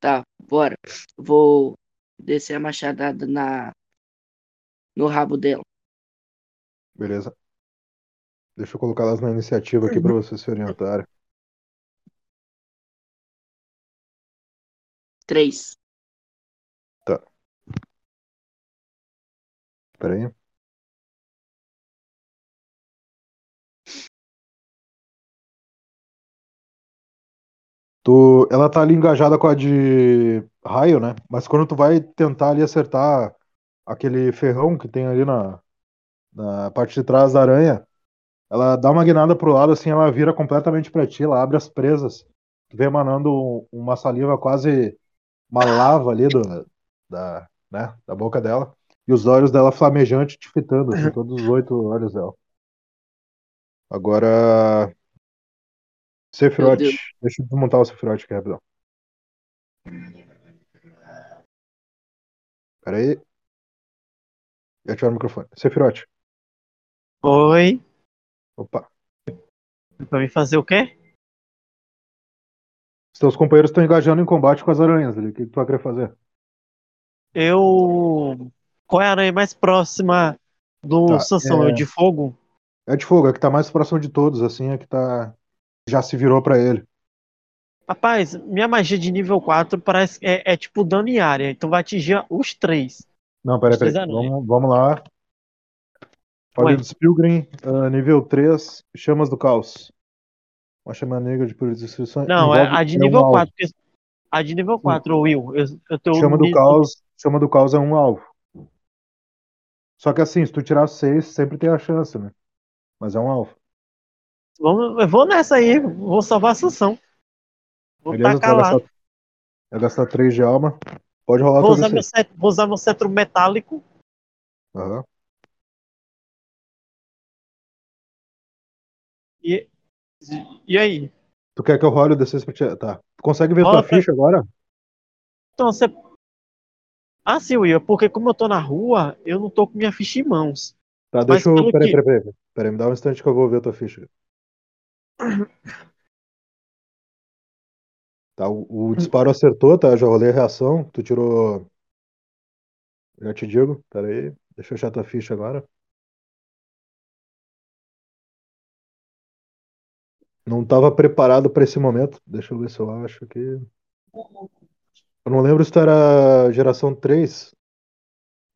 F: Tá, bora. Vou descer a machadada na. No rabo dela.
A: Beleza. Deixa eu colocar elas na iniciativa aqui pra vocês se orientarem.
F: Três.
A: Pera aí. Tu, ela tá ali engajada com a de raio, né? Mas quando tu vai tentar ali acertar aquele ferrão que tem ali na, na parte de trás da aranha, ela dá uma guinada pro lado, assim, ela vira completamente pra ti, ela abre as presas. Tu vê emanando um- uma saliva quase uma lava ali do, da, né, da boca dela. E os olhos dela flamejantes te fitando, assim, todos os oito olhos dela. Agora. Sephiroth. Deixa eu desmontar o Sephiroth aqui rapidão. Pera aí. E ativar o microfone. Sephiroth.
G: Oi.
A: Opa.
G: Pra mim fazer o quê?
A: Os teus companheiros estão engajando em combate com as aranhas ali. O que tu vai querer fazer?
G: Eu. Qual é a aranha mais próxima do
A: Tá,
G: Sansão?
A: é-
G: É de fogo?
A: É de fogo, é que tá mais próximo de todos, assim, é que tá. Já se virou pra ele.
G: Rapaz, minha magia de nível 4 parece é, é tipo dano em área, então vai atingir os três.
A: Não, pera aí,
G: Os três
A: pera aí.
G: aranhas.
A: Vamos, vamos lá. Paredes Pilgrim, ah, nível 3, Chamas do Caos. Uma chama negra de por descrição.
G: Não, é
A: envolve-
G: a de
A: um
G: nível
A: alvo.
G: 4. porque- A de nível 4, Will. Eu, eu tô
A: Chama do caos, chama do caos é um alvo. Só que assim, se tu tirar 6, sempre tem a chance, né? Mas é um alvo.
G: Vamos, eu vou nessa aí, vou salvar a Assunção. Vou
A: Beleza,
G: tacar lá.
A: gastar, vai gastar 3 de alma. Pode rolar
G: Vou usar, meu
A: D6.
G: cetro, vou usar meu cetro metálico.
A: Aham.
G: E, e aí?
A: Tu quer que eu role o D6 pra ti? Tá. Tu consegue ver
G: Rola
A: tua
G: pra-
A: ficha agora?
G: Então você. Ah, sim, Will, porque como eu tô na rua, eu não tô com minha ficha em mãos.
A: Tá, deixa eu. Peraí,
G: que-
A: peraí, peraí. Peraí, me dá um instante que eu vou ver tua ficha. Tá, o, o disparo acertou, tá? Já rolei a reação. Tu tirou. Já te digo, peraí. Deixa eu achar tua ficha agora. Não tava preparado pra esse momento. Deixa eu ver se eu acho aqui. Eu não lembro se tu era geração 3.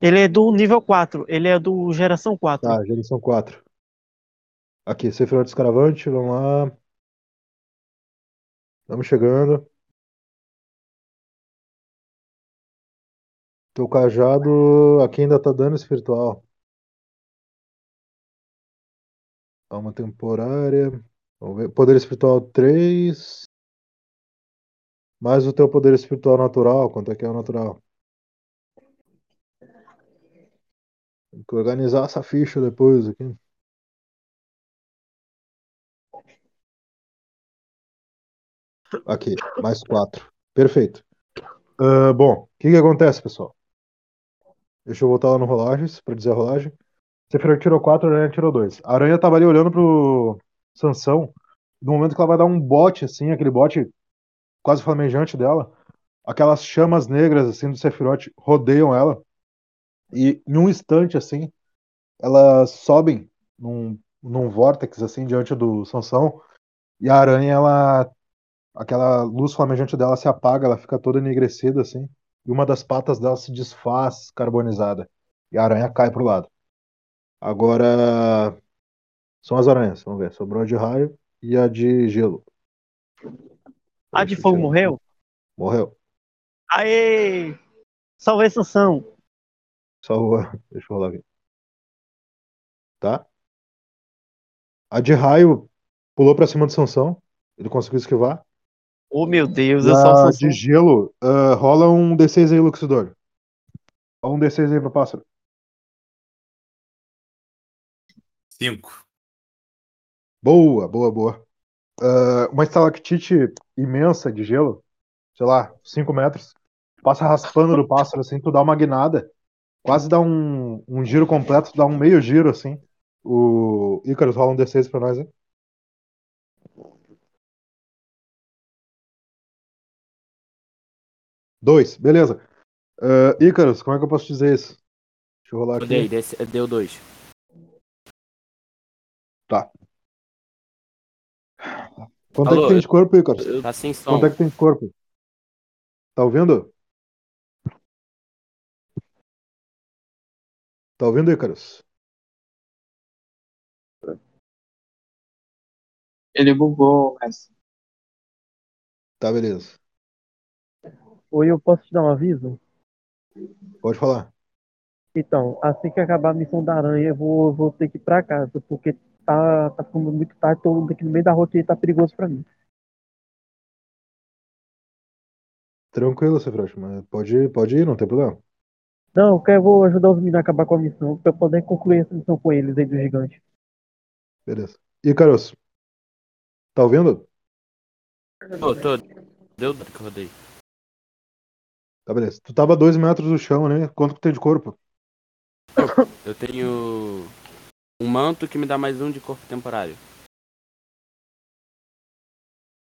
G: Ele é do nível 4, ele é do geração 4.
A: Tá, geração 4. Aqui, Cefirão Descaravante, vamos lá. Estamos chegando. Teu cajado aqui ainda tá dano espiritual. Alma temporária. Vamos ver. Poder espiritual 3. Mais o teu poder espiritual natural. Quanto é que é o natural? Tem que organizar essa ficha depois aqui. Aqui, mais 4. Perfeito. Ah, bom, o que que acontece, pessoal? Deixa eu voltar lá no rolagens para dizer a rolagem. Sephiroth tirou 4, a Aranha tirou 2. A Aranha tava ali olhando pro Sansão. No momento que ela vai dar um bote, assim, aquele bote quase flamejante dela, aquelas chamas negras, assim, do Sephiroth rodeiam ela. E em um instante, assim, elas sobem num, num vórtex, assim, diante do Sansão. E a aranha, ela. Aquela luz flamejante dela se apaga, ela fica toda enegrecida, assim. E uma das patas dela se desfaz carbonizada. E a aranha cai pro lado. Agora. São as aranhas, vamos ver. Sobrou a de raio e a de gelo.
G: A de fogo morreu?
A: Morreu.
G: Aê! Salvei Sansão.
A: Salvou. <laughs> Deixa eu rolar aqui. Tá? A de raio pulou pra cima do Sansão. Ele conseguiu esquivar.
G: Oh meu Deus, eu sou o
A: a
G: Sansão.
A: de gelo, ah, rola um D6 aí, Luxidor. Rola um D6 aí pro pássaro.
C: 5.
A: Boa, boa, boa. Ah, uma estalactite imensa de gelo, sei lá, 5 metros, passa raspando do pássaro, assim, tu dá uma guinada, quase dá um, um giro completo, tu dá um meio giro, assim. O Icarus rola um D6 pra nós, hein? Dois, beleza. Ah, Icarus, como é que eu posso dizer isso? Deixa eu rolar aqui.
E: dei, desse- deu dois.
A: Quanto é
E: Alô,
A: que tem de corpo, Icarus?
E: Tá sem som.
A: Quanto é que tem de corpo? Tá ouvindo? Tá ouvindo, Icarus?
B: Ele bugou, mas
A: Tá, beleza.
G: Oi, eu posso te dar um aviso?
A: Pode falar.
G: Então, assim que acabar a missão da aranha, eu vou, eu vou ter que ir pra casa, porque tá, tá ficando muito tarde, tô aqui no meio da rua que tá perigoso pra mim.
A: Tranquilo, Cefroche, mas pode, pode ir, não tem problema.
G: Não, eu quero, vou ajudar os meninos a acabar com a missão, pra eu poder concluir essa missão com eles aí do gigante.
A: Beleza. Icarus, tá ouvindo?
E: Tô, tô. Deu que eu rodei.
A: Tá, beleza. Tu tava a dois metros do chão, né? Quanto que tem de corpo?
E: Eu tenho um manto que me dá mais um de corpo temporário.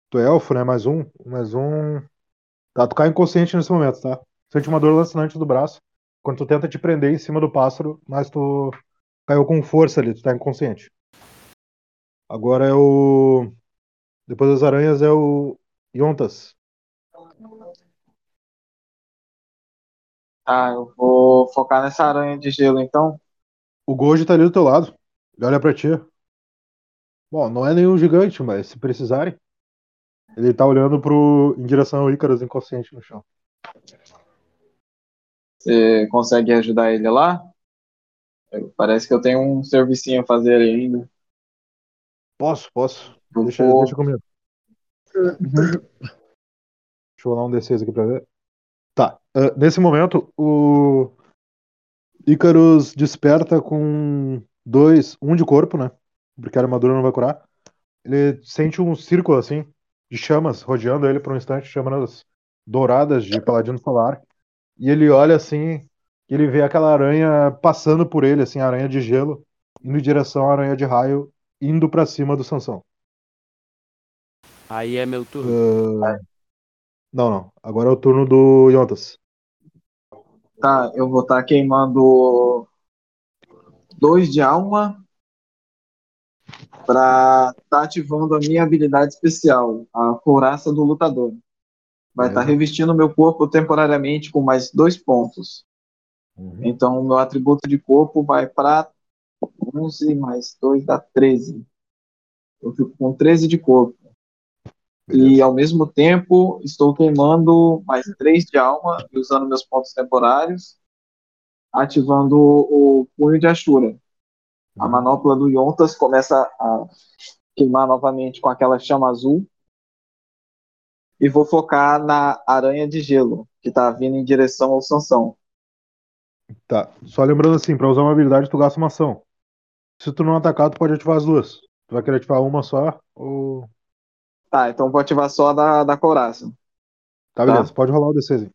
A: Tu é elfo, né? Mais um. Mais um. Tá, tu cai inconsciente nesse momento, tá? Sente uma dor lancinante do braço. Quando tu tenta te prender em cima do pássaro, mas tu caiu com força ali, tu tá inconsciente. Agora é o. Depois das aranhas é o Yontas.
B: Tá, eu vou focar nessa aranha de gelo então.
A: O Goji tá ali do teu lado. Ele olha pra ti. Bom, não é nenhum gigante, mas se precisarem. Ele tá olhando pro, em direção ao Ícaros inconsciente no chão.
B: Você consegue ajudar ele lá? Parece que eu tenho um servicinho a fazer ali ainda.
A: Posso, posso. Deixa, deixa comigo. Deixa eu rolar um D6 aqui pra ver. Ah, nesse momento, o Ícaros desperta com dois. Um de corpo, né? Porque a armadura não vai curar. Ele sente um círculo assim de chamas rodeando ele por um instante, chamas douradas de paladino solar. E ele olha assim, e ele vê aquela aranha passando por ele, assim, aranha de gelo, indo em direção à aranha de raio, indo pra cima do Sansão.
E: Aí é meu turno.
A: Ah, Não, não. Agora é o turno do Yontas.
B: Tá, eu vou estar queimando dois de alma pra tá ativando a minha habilidade especial, a couraça do lutador. Vai estar
A: Beleza.
B: revestindo meu corpo temporariamente com mais dois pontos. Então, meu atributo de corpo vai para 11 mais 2 dá 13. Eu fico com 13 de corpo. E, ao mesmo tempo, estou queimando mais 3 de alma e usando meus pontos temporários, ativando o, o punho de Ashura. A manopla do Yontas começa a queimar novamente com aquela chama azul. E vou focar na aranha de gelo, que está vindo em direção ao Sansão.
A: Tá. Só lembrando assim, pra usar uma habilidade, tu gasta uma ação. Se tu não atacar, tu pode ativar as duas. Tu vai querer ativar uma só ou.
B: Tá, então vou ativar só a da, da couraça.
A: Tá,
B: Tá.
A: beleza. Pode rolar o D6 aí.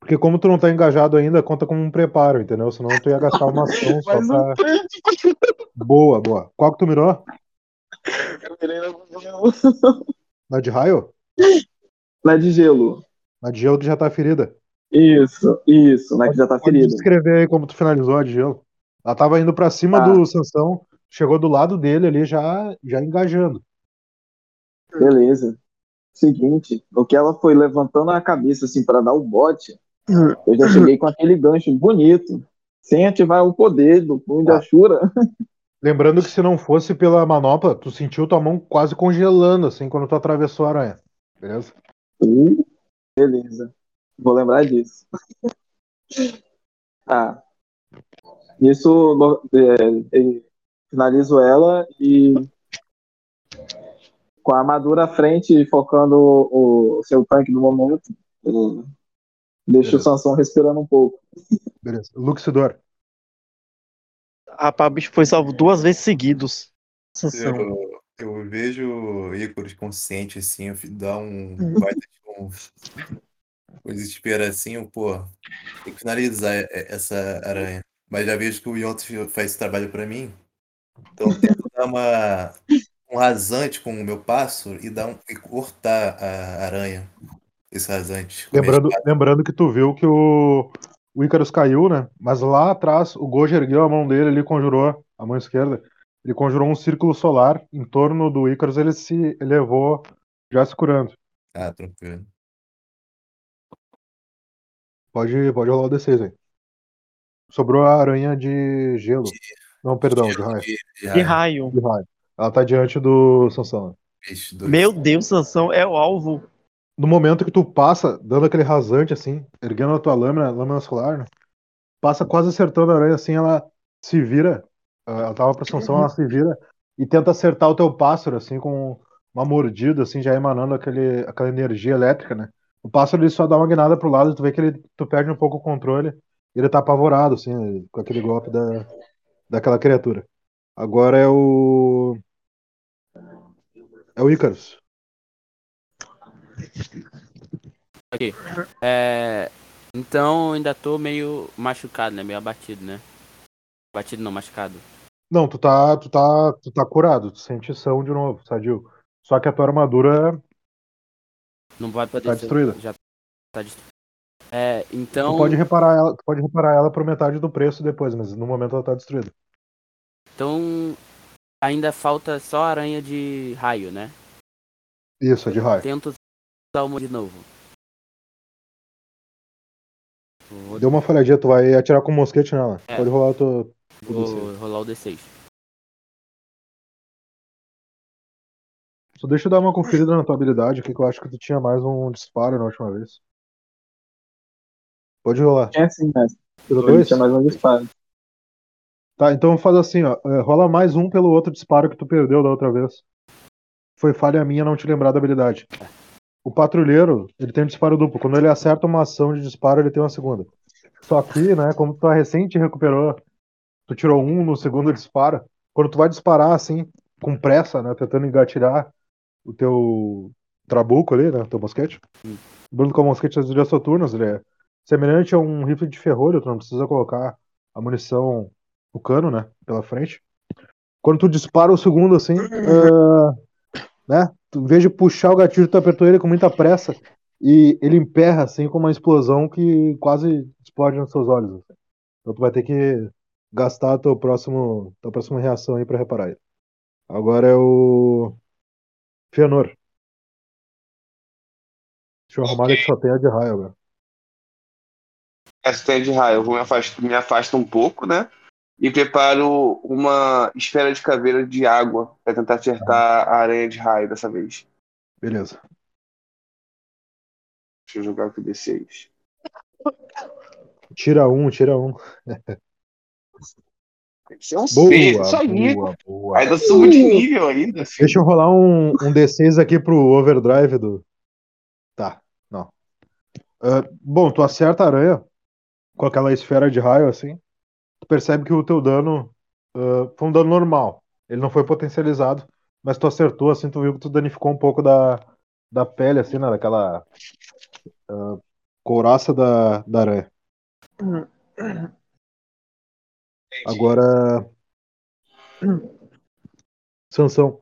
A: Porque como tu não tá engajado ainda, conta como um preparo, entendeu? Senão tu ia gastar uma <laughs> ação só pra. Boa, boa. Qual que tu mirou?
B: Eu virei na- <laughs>
A: Na de raio?
B: Na de gelo.
A: Na de gelo tu já tá ferida.
B: Isso, isso, na que já tá
A: Pode
B: ferida.
A: descrever aí como tu finalizou a de gelo. Ela tava indo pra cima
B: Tá.
A: do Sansão, chegou do lado dele ali já, já engajando.
B: Beleza. Seguinte, no que ela foi levantando a cabeça assim para dar o bote, eu já cheguei com aquele gancho bonito, sem ativar o poder do punho de
A: Tá.
B: Ashura.
A: Lembrando que se não fosse pela manopla, tu sentiu tua mão quase congelando, assim, quando tu atravessou a aranha. Beleza?
B: Uh, beleza. Vou lembrar disso. <laughs> Tá. No- é, é, finalizo ela e com a armadura à frente, focando o, o seu tanque no momento, eu deixo o
A: Beleza.
B: Sansão respirando um pouco.
A: Beleza. Luxidor.
G: Rapaz, o bicho foi salvo duas vezes seguidos. Sansão.
C: Eu, eu vejo o Ícaros consciente assim, eu dá um baita de um, um desespero assim, eu, pô, tem que finalizar essa aranha. Mas já vejo que o Yontas faz esse trabalho pra mim. Então eu tento dar uma, um rasante com o meu passo e, dar um, e cortar a aranha. Esse rasante.
A: Lembrando, lembrando que tu viu que o, o Icarus caiu, né? Mas lá atrás, o Gojo ergueu a mão dele, ele conjurou, a mão esquerda, ele conjurou um círculo solar em torno do Icarus, ele se elevou já se curando.
C: Ah, tranquilo.
A: Pode, pode rolar o D6 aí. Sobrou a aranha de gelo. Não, perdão, de raio.
C: De, de raio.
A: De raio. Ela tá diante do Sansão. né?
G: Meu Deus, Sansão é o alvo.
A: No momento que tu passa, dando aquele rasante assim, erguendo a tua lâmina, lâmina solar, né? Passa quase acertando a aranha assim, ela se vira. ah, Ela tava pra Sansão, ela se vira e tenta acertar o teu pássaro, assim, com uma mordida, assim, já emanando aquele, aquela energia elétrica, né? O pássaro ele só dá uma guinada pro lado, tu vê que ele, tu perde um pouco o controle e ele tá apavorado, assim, com aquele golpe da, daquela criatura. Agora é o. É o Icarus.
E: Ok. É, então ainda tô meio machucado, né? Meio abatido, né? Batido não, machucado.
A: Não, tu tá, tu tá, tu tá curado, tu sente são de novo, sadio. Só que a tua armadura,
E: Não vai poder
A: Tá
E: ser-
A: destruída.
E: Já tá destruída. É, então.
A: tu pode reparar ela, tu pode reparar ela por metade do preço depois, mas no momento ela tá destruída.
E: Então. Ainda falta só aranha de raio, né?
A: Isso, é de raio.
E: Tento usar uma de novo. Vou-
A: Deu uma falhadinha, tu vai atirar com um mosquete nela.
E: É.
A: Pode rolar o teu,
E: Vou rolar o D6.
A: Só deixa eu dar uma conferida na tua habilidade aqui, que eu acho que tu tinha mais um disparo na última vez. Pode rolar.
B: É sim, mestre. Hoje
A: dois?
B: tinha mais um disparo.
A: Tá, então faz assim, ó. é, Rola mais um pelo outro disparo que tu perdeu da outra vez. Foi falha minha não te lembrar da habilidade. O patrulheiro, ele tem um disparo duplo. Quando ele acerta uma ação de disparo, ele tem uma segunda. Só que, né, como tu recente recuperou, tu tirou um no segundo disparo. Quando tu vai disparar assim, com pressa, né, tentando engatilhar o teu trabuco ali, né, teu mosquete. Lembrando que o mosquete das duas soturnas, ele é semelhante a um rifle de ferrolho, tu não precisa colocar a munição no cano, né, pela frente. Quando tu dispara o segundo assim, é, né, tu, de puxar o gatilho, tu apertou ele com muita pressa e ele emperra assim com uma explosão que quase explode nos seus olhos. assim. Então tu vai ter que gastar a tua, próximo, tua próxima reação aí pra reparar ele. Agora é o Fianor. Deixa eu arrumar ele que só tem a de raio agora.
D: Essa tem de raio. Eu me afasto, me afasto um pouco, né? E preparo uma esfera de caveira de água pra tentar acertar a aranha de raio dessa vez.
A: Beleza.
D: Deixa eu jogar com o D6.
A: Tira um, tira um.
D: Isso é um
A: Boa,
D: aí.
A: boa, boa.
D: Ainda subo de nível ainda. filho.
A: Deixa eu rolar um, um D6 aqui pro overdrive do. Tá, não. Ah, bom, tu acerta a aranha com aquela esfera de raio assim. Tu percebe que o teu dano ah, foi um dano normal. Ele não foi potencializado, mas tu acertou assim, tu viu que tu danificou um pouco da, da pele, assim, né? Daquela ah, couraça da, da aranha. Agora. Sansão.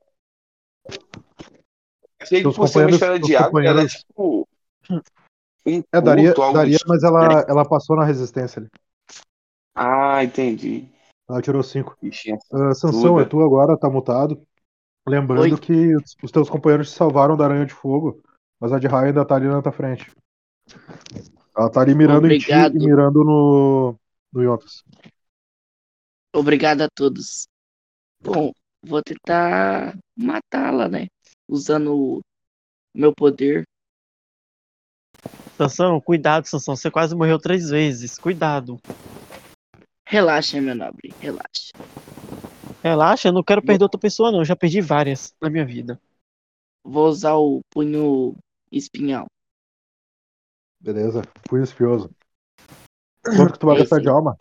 D: Achei que por ser uma esfera de água, ela é tipo. Um
A: É, daria, daria
D: tipo.
A: mas ela, ela passou na resistência ali.
D: Ah, entendi.
A: Ela tirou 5.
D: Bichinha.
A: Uh, Sansão,
D: Tudo.
A: é tu agora, tá mutado. Lembrando
F: Oi.
A: que os, teus companheiros te salvaram da aranha de fogo, mas a de raio ainda tá ali na tua frente. Ela tá ali mirando
F: Obrigado.
A: em ti e mirando no, no Yontas.
F: Obrigado a todos. Bom, vou tentar matá-la, né? Usando o meu poder.
G: Sansão, cuidado, Sansão. Você quase morreu três vezes. Cuidado.
F: Relaxa, meu nobre, relaxa.
G: Relaxa, eu não quero perder outra pessoa, não. Eu já perdi várias na minha vida.
F: Vou usar o punho espinhal.
A: Beleza? Fui espioso. Quanto que tu vai
F: É
A: gastar de alma?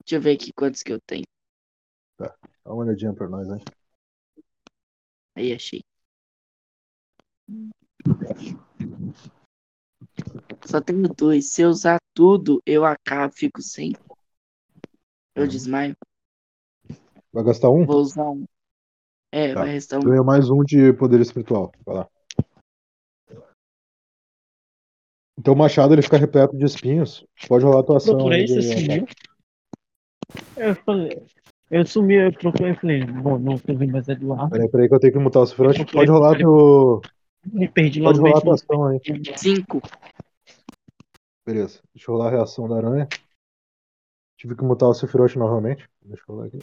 F: Deixa eu ver aqui quantos que eu tenho.
A: Dá uma olhadinha pra nós, né?
F: Aí achei. Só tenho dois. Se eu usar tudo, eu acabo, fico sem. Eu desmaio.
A: Vai gastar um?
F: Vou usar um. É,
A: Tá.
F: vai restar um.
A: Ganha mais um de poder espiritual. Vai lá. Então o machado ele fica repleto de espinhos. Pode rolar a tua ação.
G: Procurei, você sumiu. Eu falei. Eu sumi, eu procurei e falei, bom, não tô vendo mais Eduardo.
A: Peraí, peraí que eu tenho que mutar o cifrante.
G: Eu
A: Pode rolar teu.
G: Me perdi
A: Pode
G: meio.
A: rolar ação aí.
F: Cinco.
A: Beleza. Deixa eu rolar a reação da aranha. Tive que mutar o Sephiroth novamente. Deixa eu rolar aqui.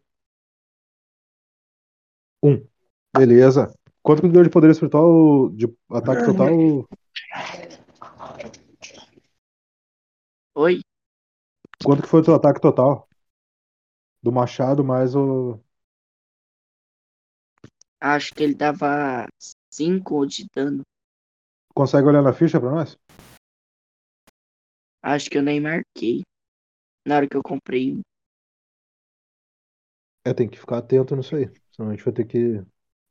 A: Um. Beleza. Quanto que deu de poder espiritual de ataque total?
F: Oi?
A: Quanto que foi o teu ataque total? Do machado mais o.
F: Acho que ele dava cinco de dano.
A: Consegue olhar na ficha pra nós?
F: Acho que eu nem marquei. Na hora que eu comprei.
A: É, tem que ficar atento nisso aí. Senão a gente vai ter que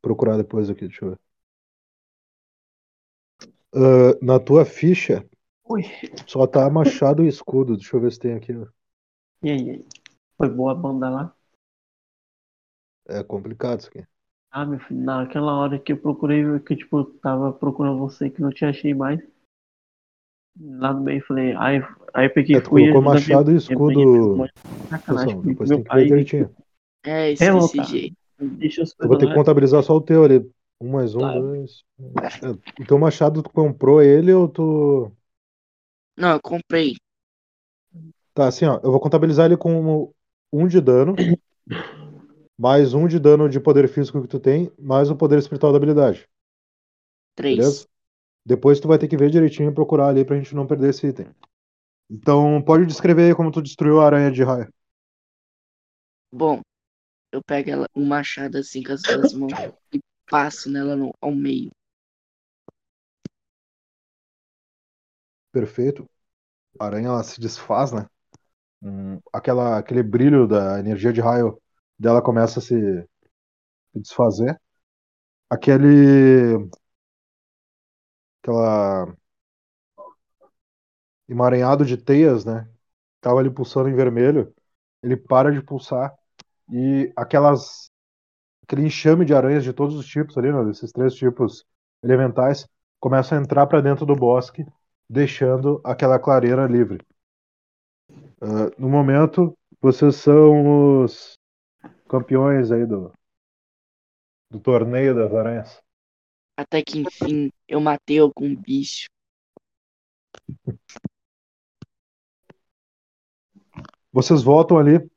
A: procurar depois aqui. Deixa eu ver. Ah, na tua ficha
G: Ui.
A: só tá machado e escudo. Deixa eu ver se tem aqui.
G: E aí, e aí? Foi boa a banda lá?
A: É complicado isso aqui.
G: Ah, meu filho, naquela hora que eu procurei, que tipo, eu tava procurando você que não te achei mais. Lá no meio eu falei, aí, aí eu peguei
A: É, tu colocou machado
G: minha-
A: e escudo.
G: Sacanagem,
A: depois tem que ver direitinho.
F: É,
G: É,
F: esqueci de.
G: deixa os
A: Eu vou ter que contabilizar só o teu ali. Um mais um,
G: Tá.
A: dois. É, o teu machado, tu comprou ele ou tu.
F: Não, eu comprei.
A: Tá, assim, ó. Eu vou contabilizar ele como um de dano, mais um de dano de poder físico que tu tem, mais o poder espiritual da habilidade.
F: Três.
A: Beleza? Depois tu vai ter que ver direitinho e procurar ali pra gente não perder esse item. Então, pode descrever aí como tu destruiu a aranha de raio.
F: Bom, eu pego ela, um machado assim com as duas mãos e passo nela no, ao meio.
A: Perfeito. A aranha ela se desfaz, né? Hum, aquela, aquele brilho da energia de raio dela começa a se, desfazer. Aquele. Aquela. Emaranhado de teias, né? Tava ali pulsando em vermelho. Ele para de pulsar. E aquelas. Aquele enxame de aranhas de todos os tipos ali, né? Desses três tipos elementais, começam a entrar para dentro do bosque, deixando aquela clareira livre. Ah, no momento, vocês são os campeões aí do, do torneio das aranhas.
F: Até que enfim eu matei algum bicho.
A: Vocês voltam ali,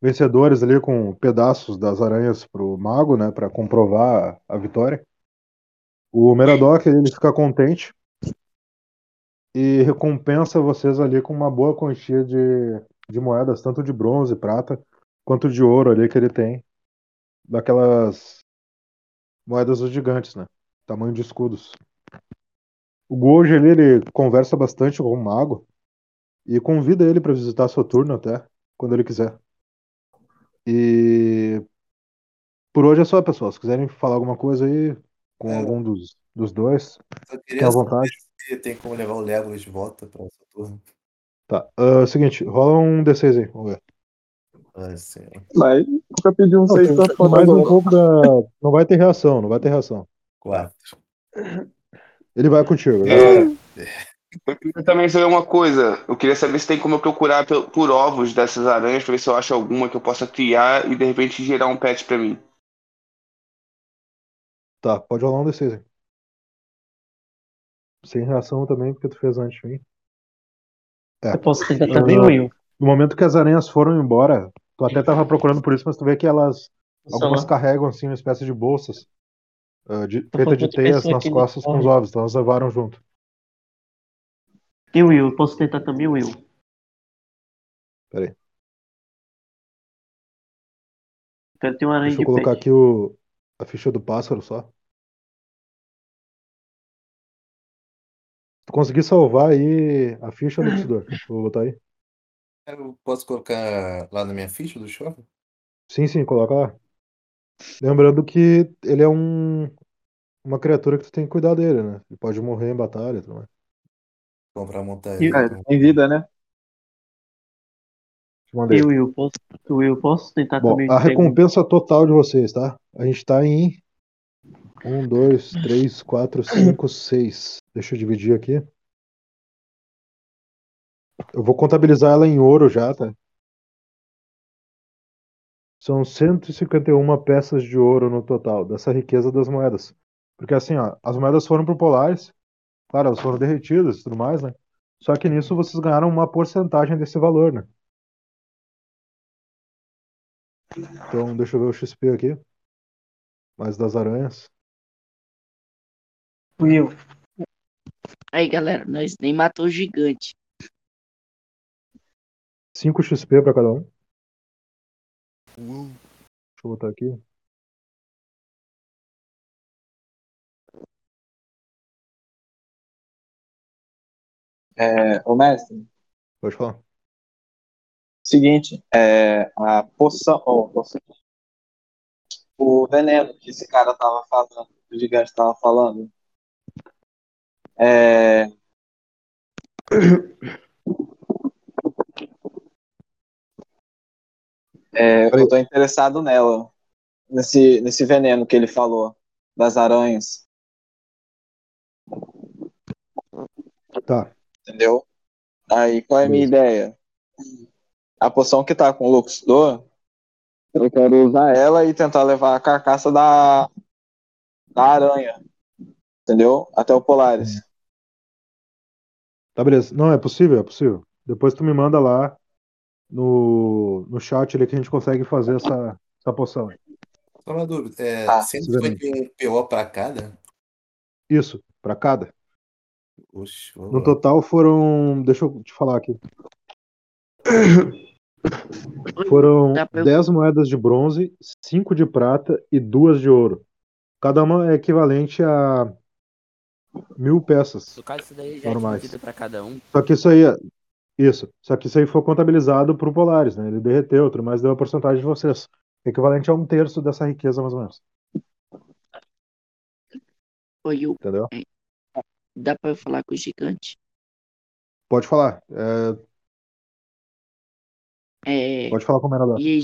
A: vencedores ali com pedaços das aranhas pro mago, né, para comprovar a vitória. O Meradoc ele fica contente e recompensa vocês ali com uma boa quantia de, de moedas, tanto de bronze, prata, quanto de ouro ali que ele tem, daquelas moedas dos gigantes, né, tamanho de escudos. O Goji ali, ele conversa bastante com o mago e convida ele para visitar Soturno até, quando ele quiser. E por hoje é só, pessoal. Se quiserem falar alguma coisa aí com
C: É.
A: algum dos, dos dois, fiquem à vontade.
C: se tem como levar o Legolas de volta pra Saturno.
A: Tá. ah, seguinte, rola um D6 aí, vamos ver.
B: Mas nunca pedi um
A: Não,
B: 6
A: tem
B: pra foda
A: mais um pouco da. Não vai ter reação, não vai ter reação.
C: quatro.
A: Ele vai contigo. né?
D: É, eu queria também saber uma coisa. Eu queria saber se tem como eu procurar por, ovos dessas aranhas pra ver se eu acho alguma que eu possa criar e de repente gerar um pet pra mim.
A: Tá, pode rolar um D6 aí. Sem reação também, porque tu fez antes de mim. É.
G: Eu posso tentar também, Will.
A: No momento que as aranhas foram embora, tu até tava procurando por isso, mas tu vê que elas. Algumas
G: Só-
A: carregam assim uma espécie de bolsas ah, de, feita de teias nas costas com os ovos, então elas levaram junto.
G: E Will, posso tentar também, Will.
A: Pera aí.
G: Quero ter uma aranha
A: Deixa eu colocar aqui o, a ficha do pássaro só. Tu conseguir salvar aí a ficha do Luxidor. <clears throat> Vou botar aí.
C: Eu posso colocar lá na minha ficha do shopping?
A: Sim, sim, coloca lá. Lembrando que ele é um uma criatura que tu tem que cuidar dele, né? Ele pode morrer em batalha e tudo mais.
C: Comprar montar
G: E-
B: É, tem vida, né?
A: Te mandei.
G: E Will, posso, Will, posso tentar
A: Bom,
G: também.
A: a
G: pegar
A: recompensa total de vocês, tá? A gente tá em um, dois, três, quatro, cinco, seis. Deixa eu dividir aqui. Eu vou contabilizar ela em ouro já, tá? São 151 peças de ouro no total, dessa riqueza das moedas. Porque assim, ó, as moedas foram pro Polaris, claro, elas foram derretidas e tudo mais, né? Só que nisso vocês ganharam uma porcentagem desse valor, né? Então, deixa eu ver o XP aqui. Mais das aranhas.
G: Will,
F: Aí, galera, nós nem matou o gigante.
A: 5 XP pra cada um. Deixa eu botar aqui.
B: É, ô mestre,
A: Pode falar.
B: seguinte, é, a poção, poção- o veneno que esse cara tava falando, o gigante tava falando, é, <coughs> <coughs> <coughs> é, eu tô interessado nela, nesse, nesse veneno que ele falou, das aranhas,
A: Tá.
B: entendeu? Aí, qual é a minha ideia? A poção que tá com o Luxdor, eu quero usar ela e tentar levar a carcaça da, da aranha, entendeu? Até o Polaris.
A: Tá, beleza. Não, é possível, é possível. Depois tu me manda lá no, no chat ali que a gente consegue fazer essa, essa poção.
C: Só uma dúvida. É,
B: Ah,
C: sempre foi de um PO pra cada?
A: Isso, pra cada.
C: Oxe,
A: No total foram. Deixa eu te falar aqui. Foram
F: Dá pra eu-
A: 10 moedas de bronze, 5 de prata e 2 de ouro. Cada uma é equivalente a mil peças.
E: No caso, isso daí já é
A: Normais.
E: dividido pra cada um.
A: Só que isso aí. É- Isso. Só que isso aí foi contabilizado pro Polaris, né? Ele derreteu, tudo mais deu a porcentagem de vocês. Equivalente a um terço dessa riqueza, mais ou menos.
F: Oi, eu,
A: Entendeu?
F: dá pra eu falar com o gigante?
A: Pode falar. É,
F: É.
A: pode falar com o Menador.
F: E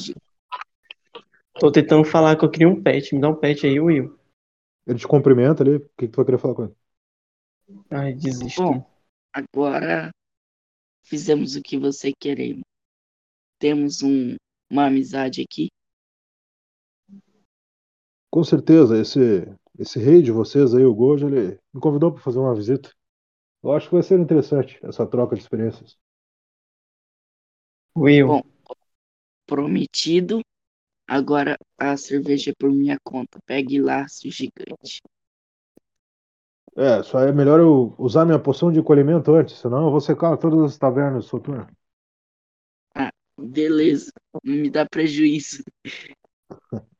G: Tô tentando falar que eu queria um pet. Me dá um pet aí, Will.
A: Ele te cumprimenta ali. O que, que tu vai querer falar com ele?
G: Ai, desisto.
F: Bom. agora fizemos o que você queremos. Temos um, uma amizade aqui.
A: Com certeza, esse, esse rei de vocês aí, o Gojo, ele me convidou para fazer uma visita. Eu acho que vai ser interessante essa troca de experiências.
G: Will,
F: Bom. Prometido. Agora a cerveja é por minha conta. Pegue lá, seu gigante.
A: É, só é melhor eu usar minha poção de colhimento antes, senão eu vou secar todas as tavernas soturnas.
F: Beleza. Não me dá prejuízo. <laughs>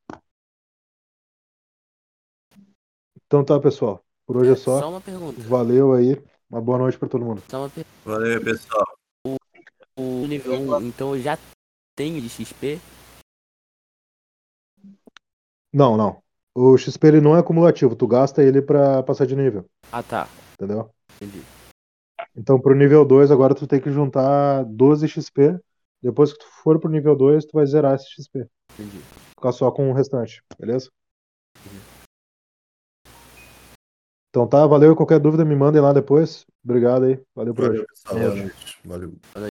A: Então tá, pessoal. Por hoje é
E: Só
A: só.
E: uma pergunta.
A: Valeu aí. Uma boa noite para todo mundo.
E: Só uma pergunta.
C: Valeu, pessoal.
E: O nível 1, então eu já tenho de XP?
A: Não, não. O XP ele não é acumulativo, tu gasta ele pra passar de nível,
E: Ah, tá.
A: entendeu?
E: Entendi.
A: Então pro nível 2 agora tu tem que juntar 12 XP. Depois que tu for pro nível 2, tu vai zerar esse XP.
E: Entendi.
A: Ficar só com o restante, beleza? Então tá, valeu. Qualquer dúvida me mandem lá depois. Obrigado aí. Valeu por hoje.
C: Valeu. Valeu.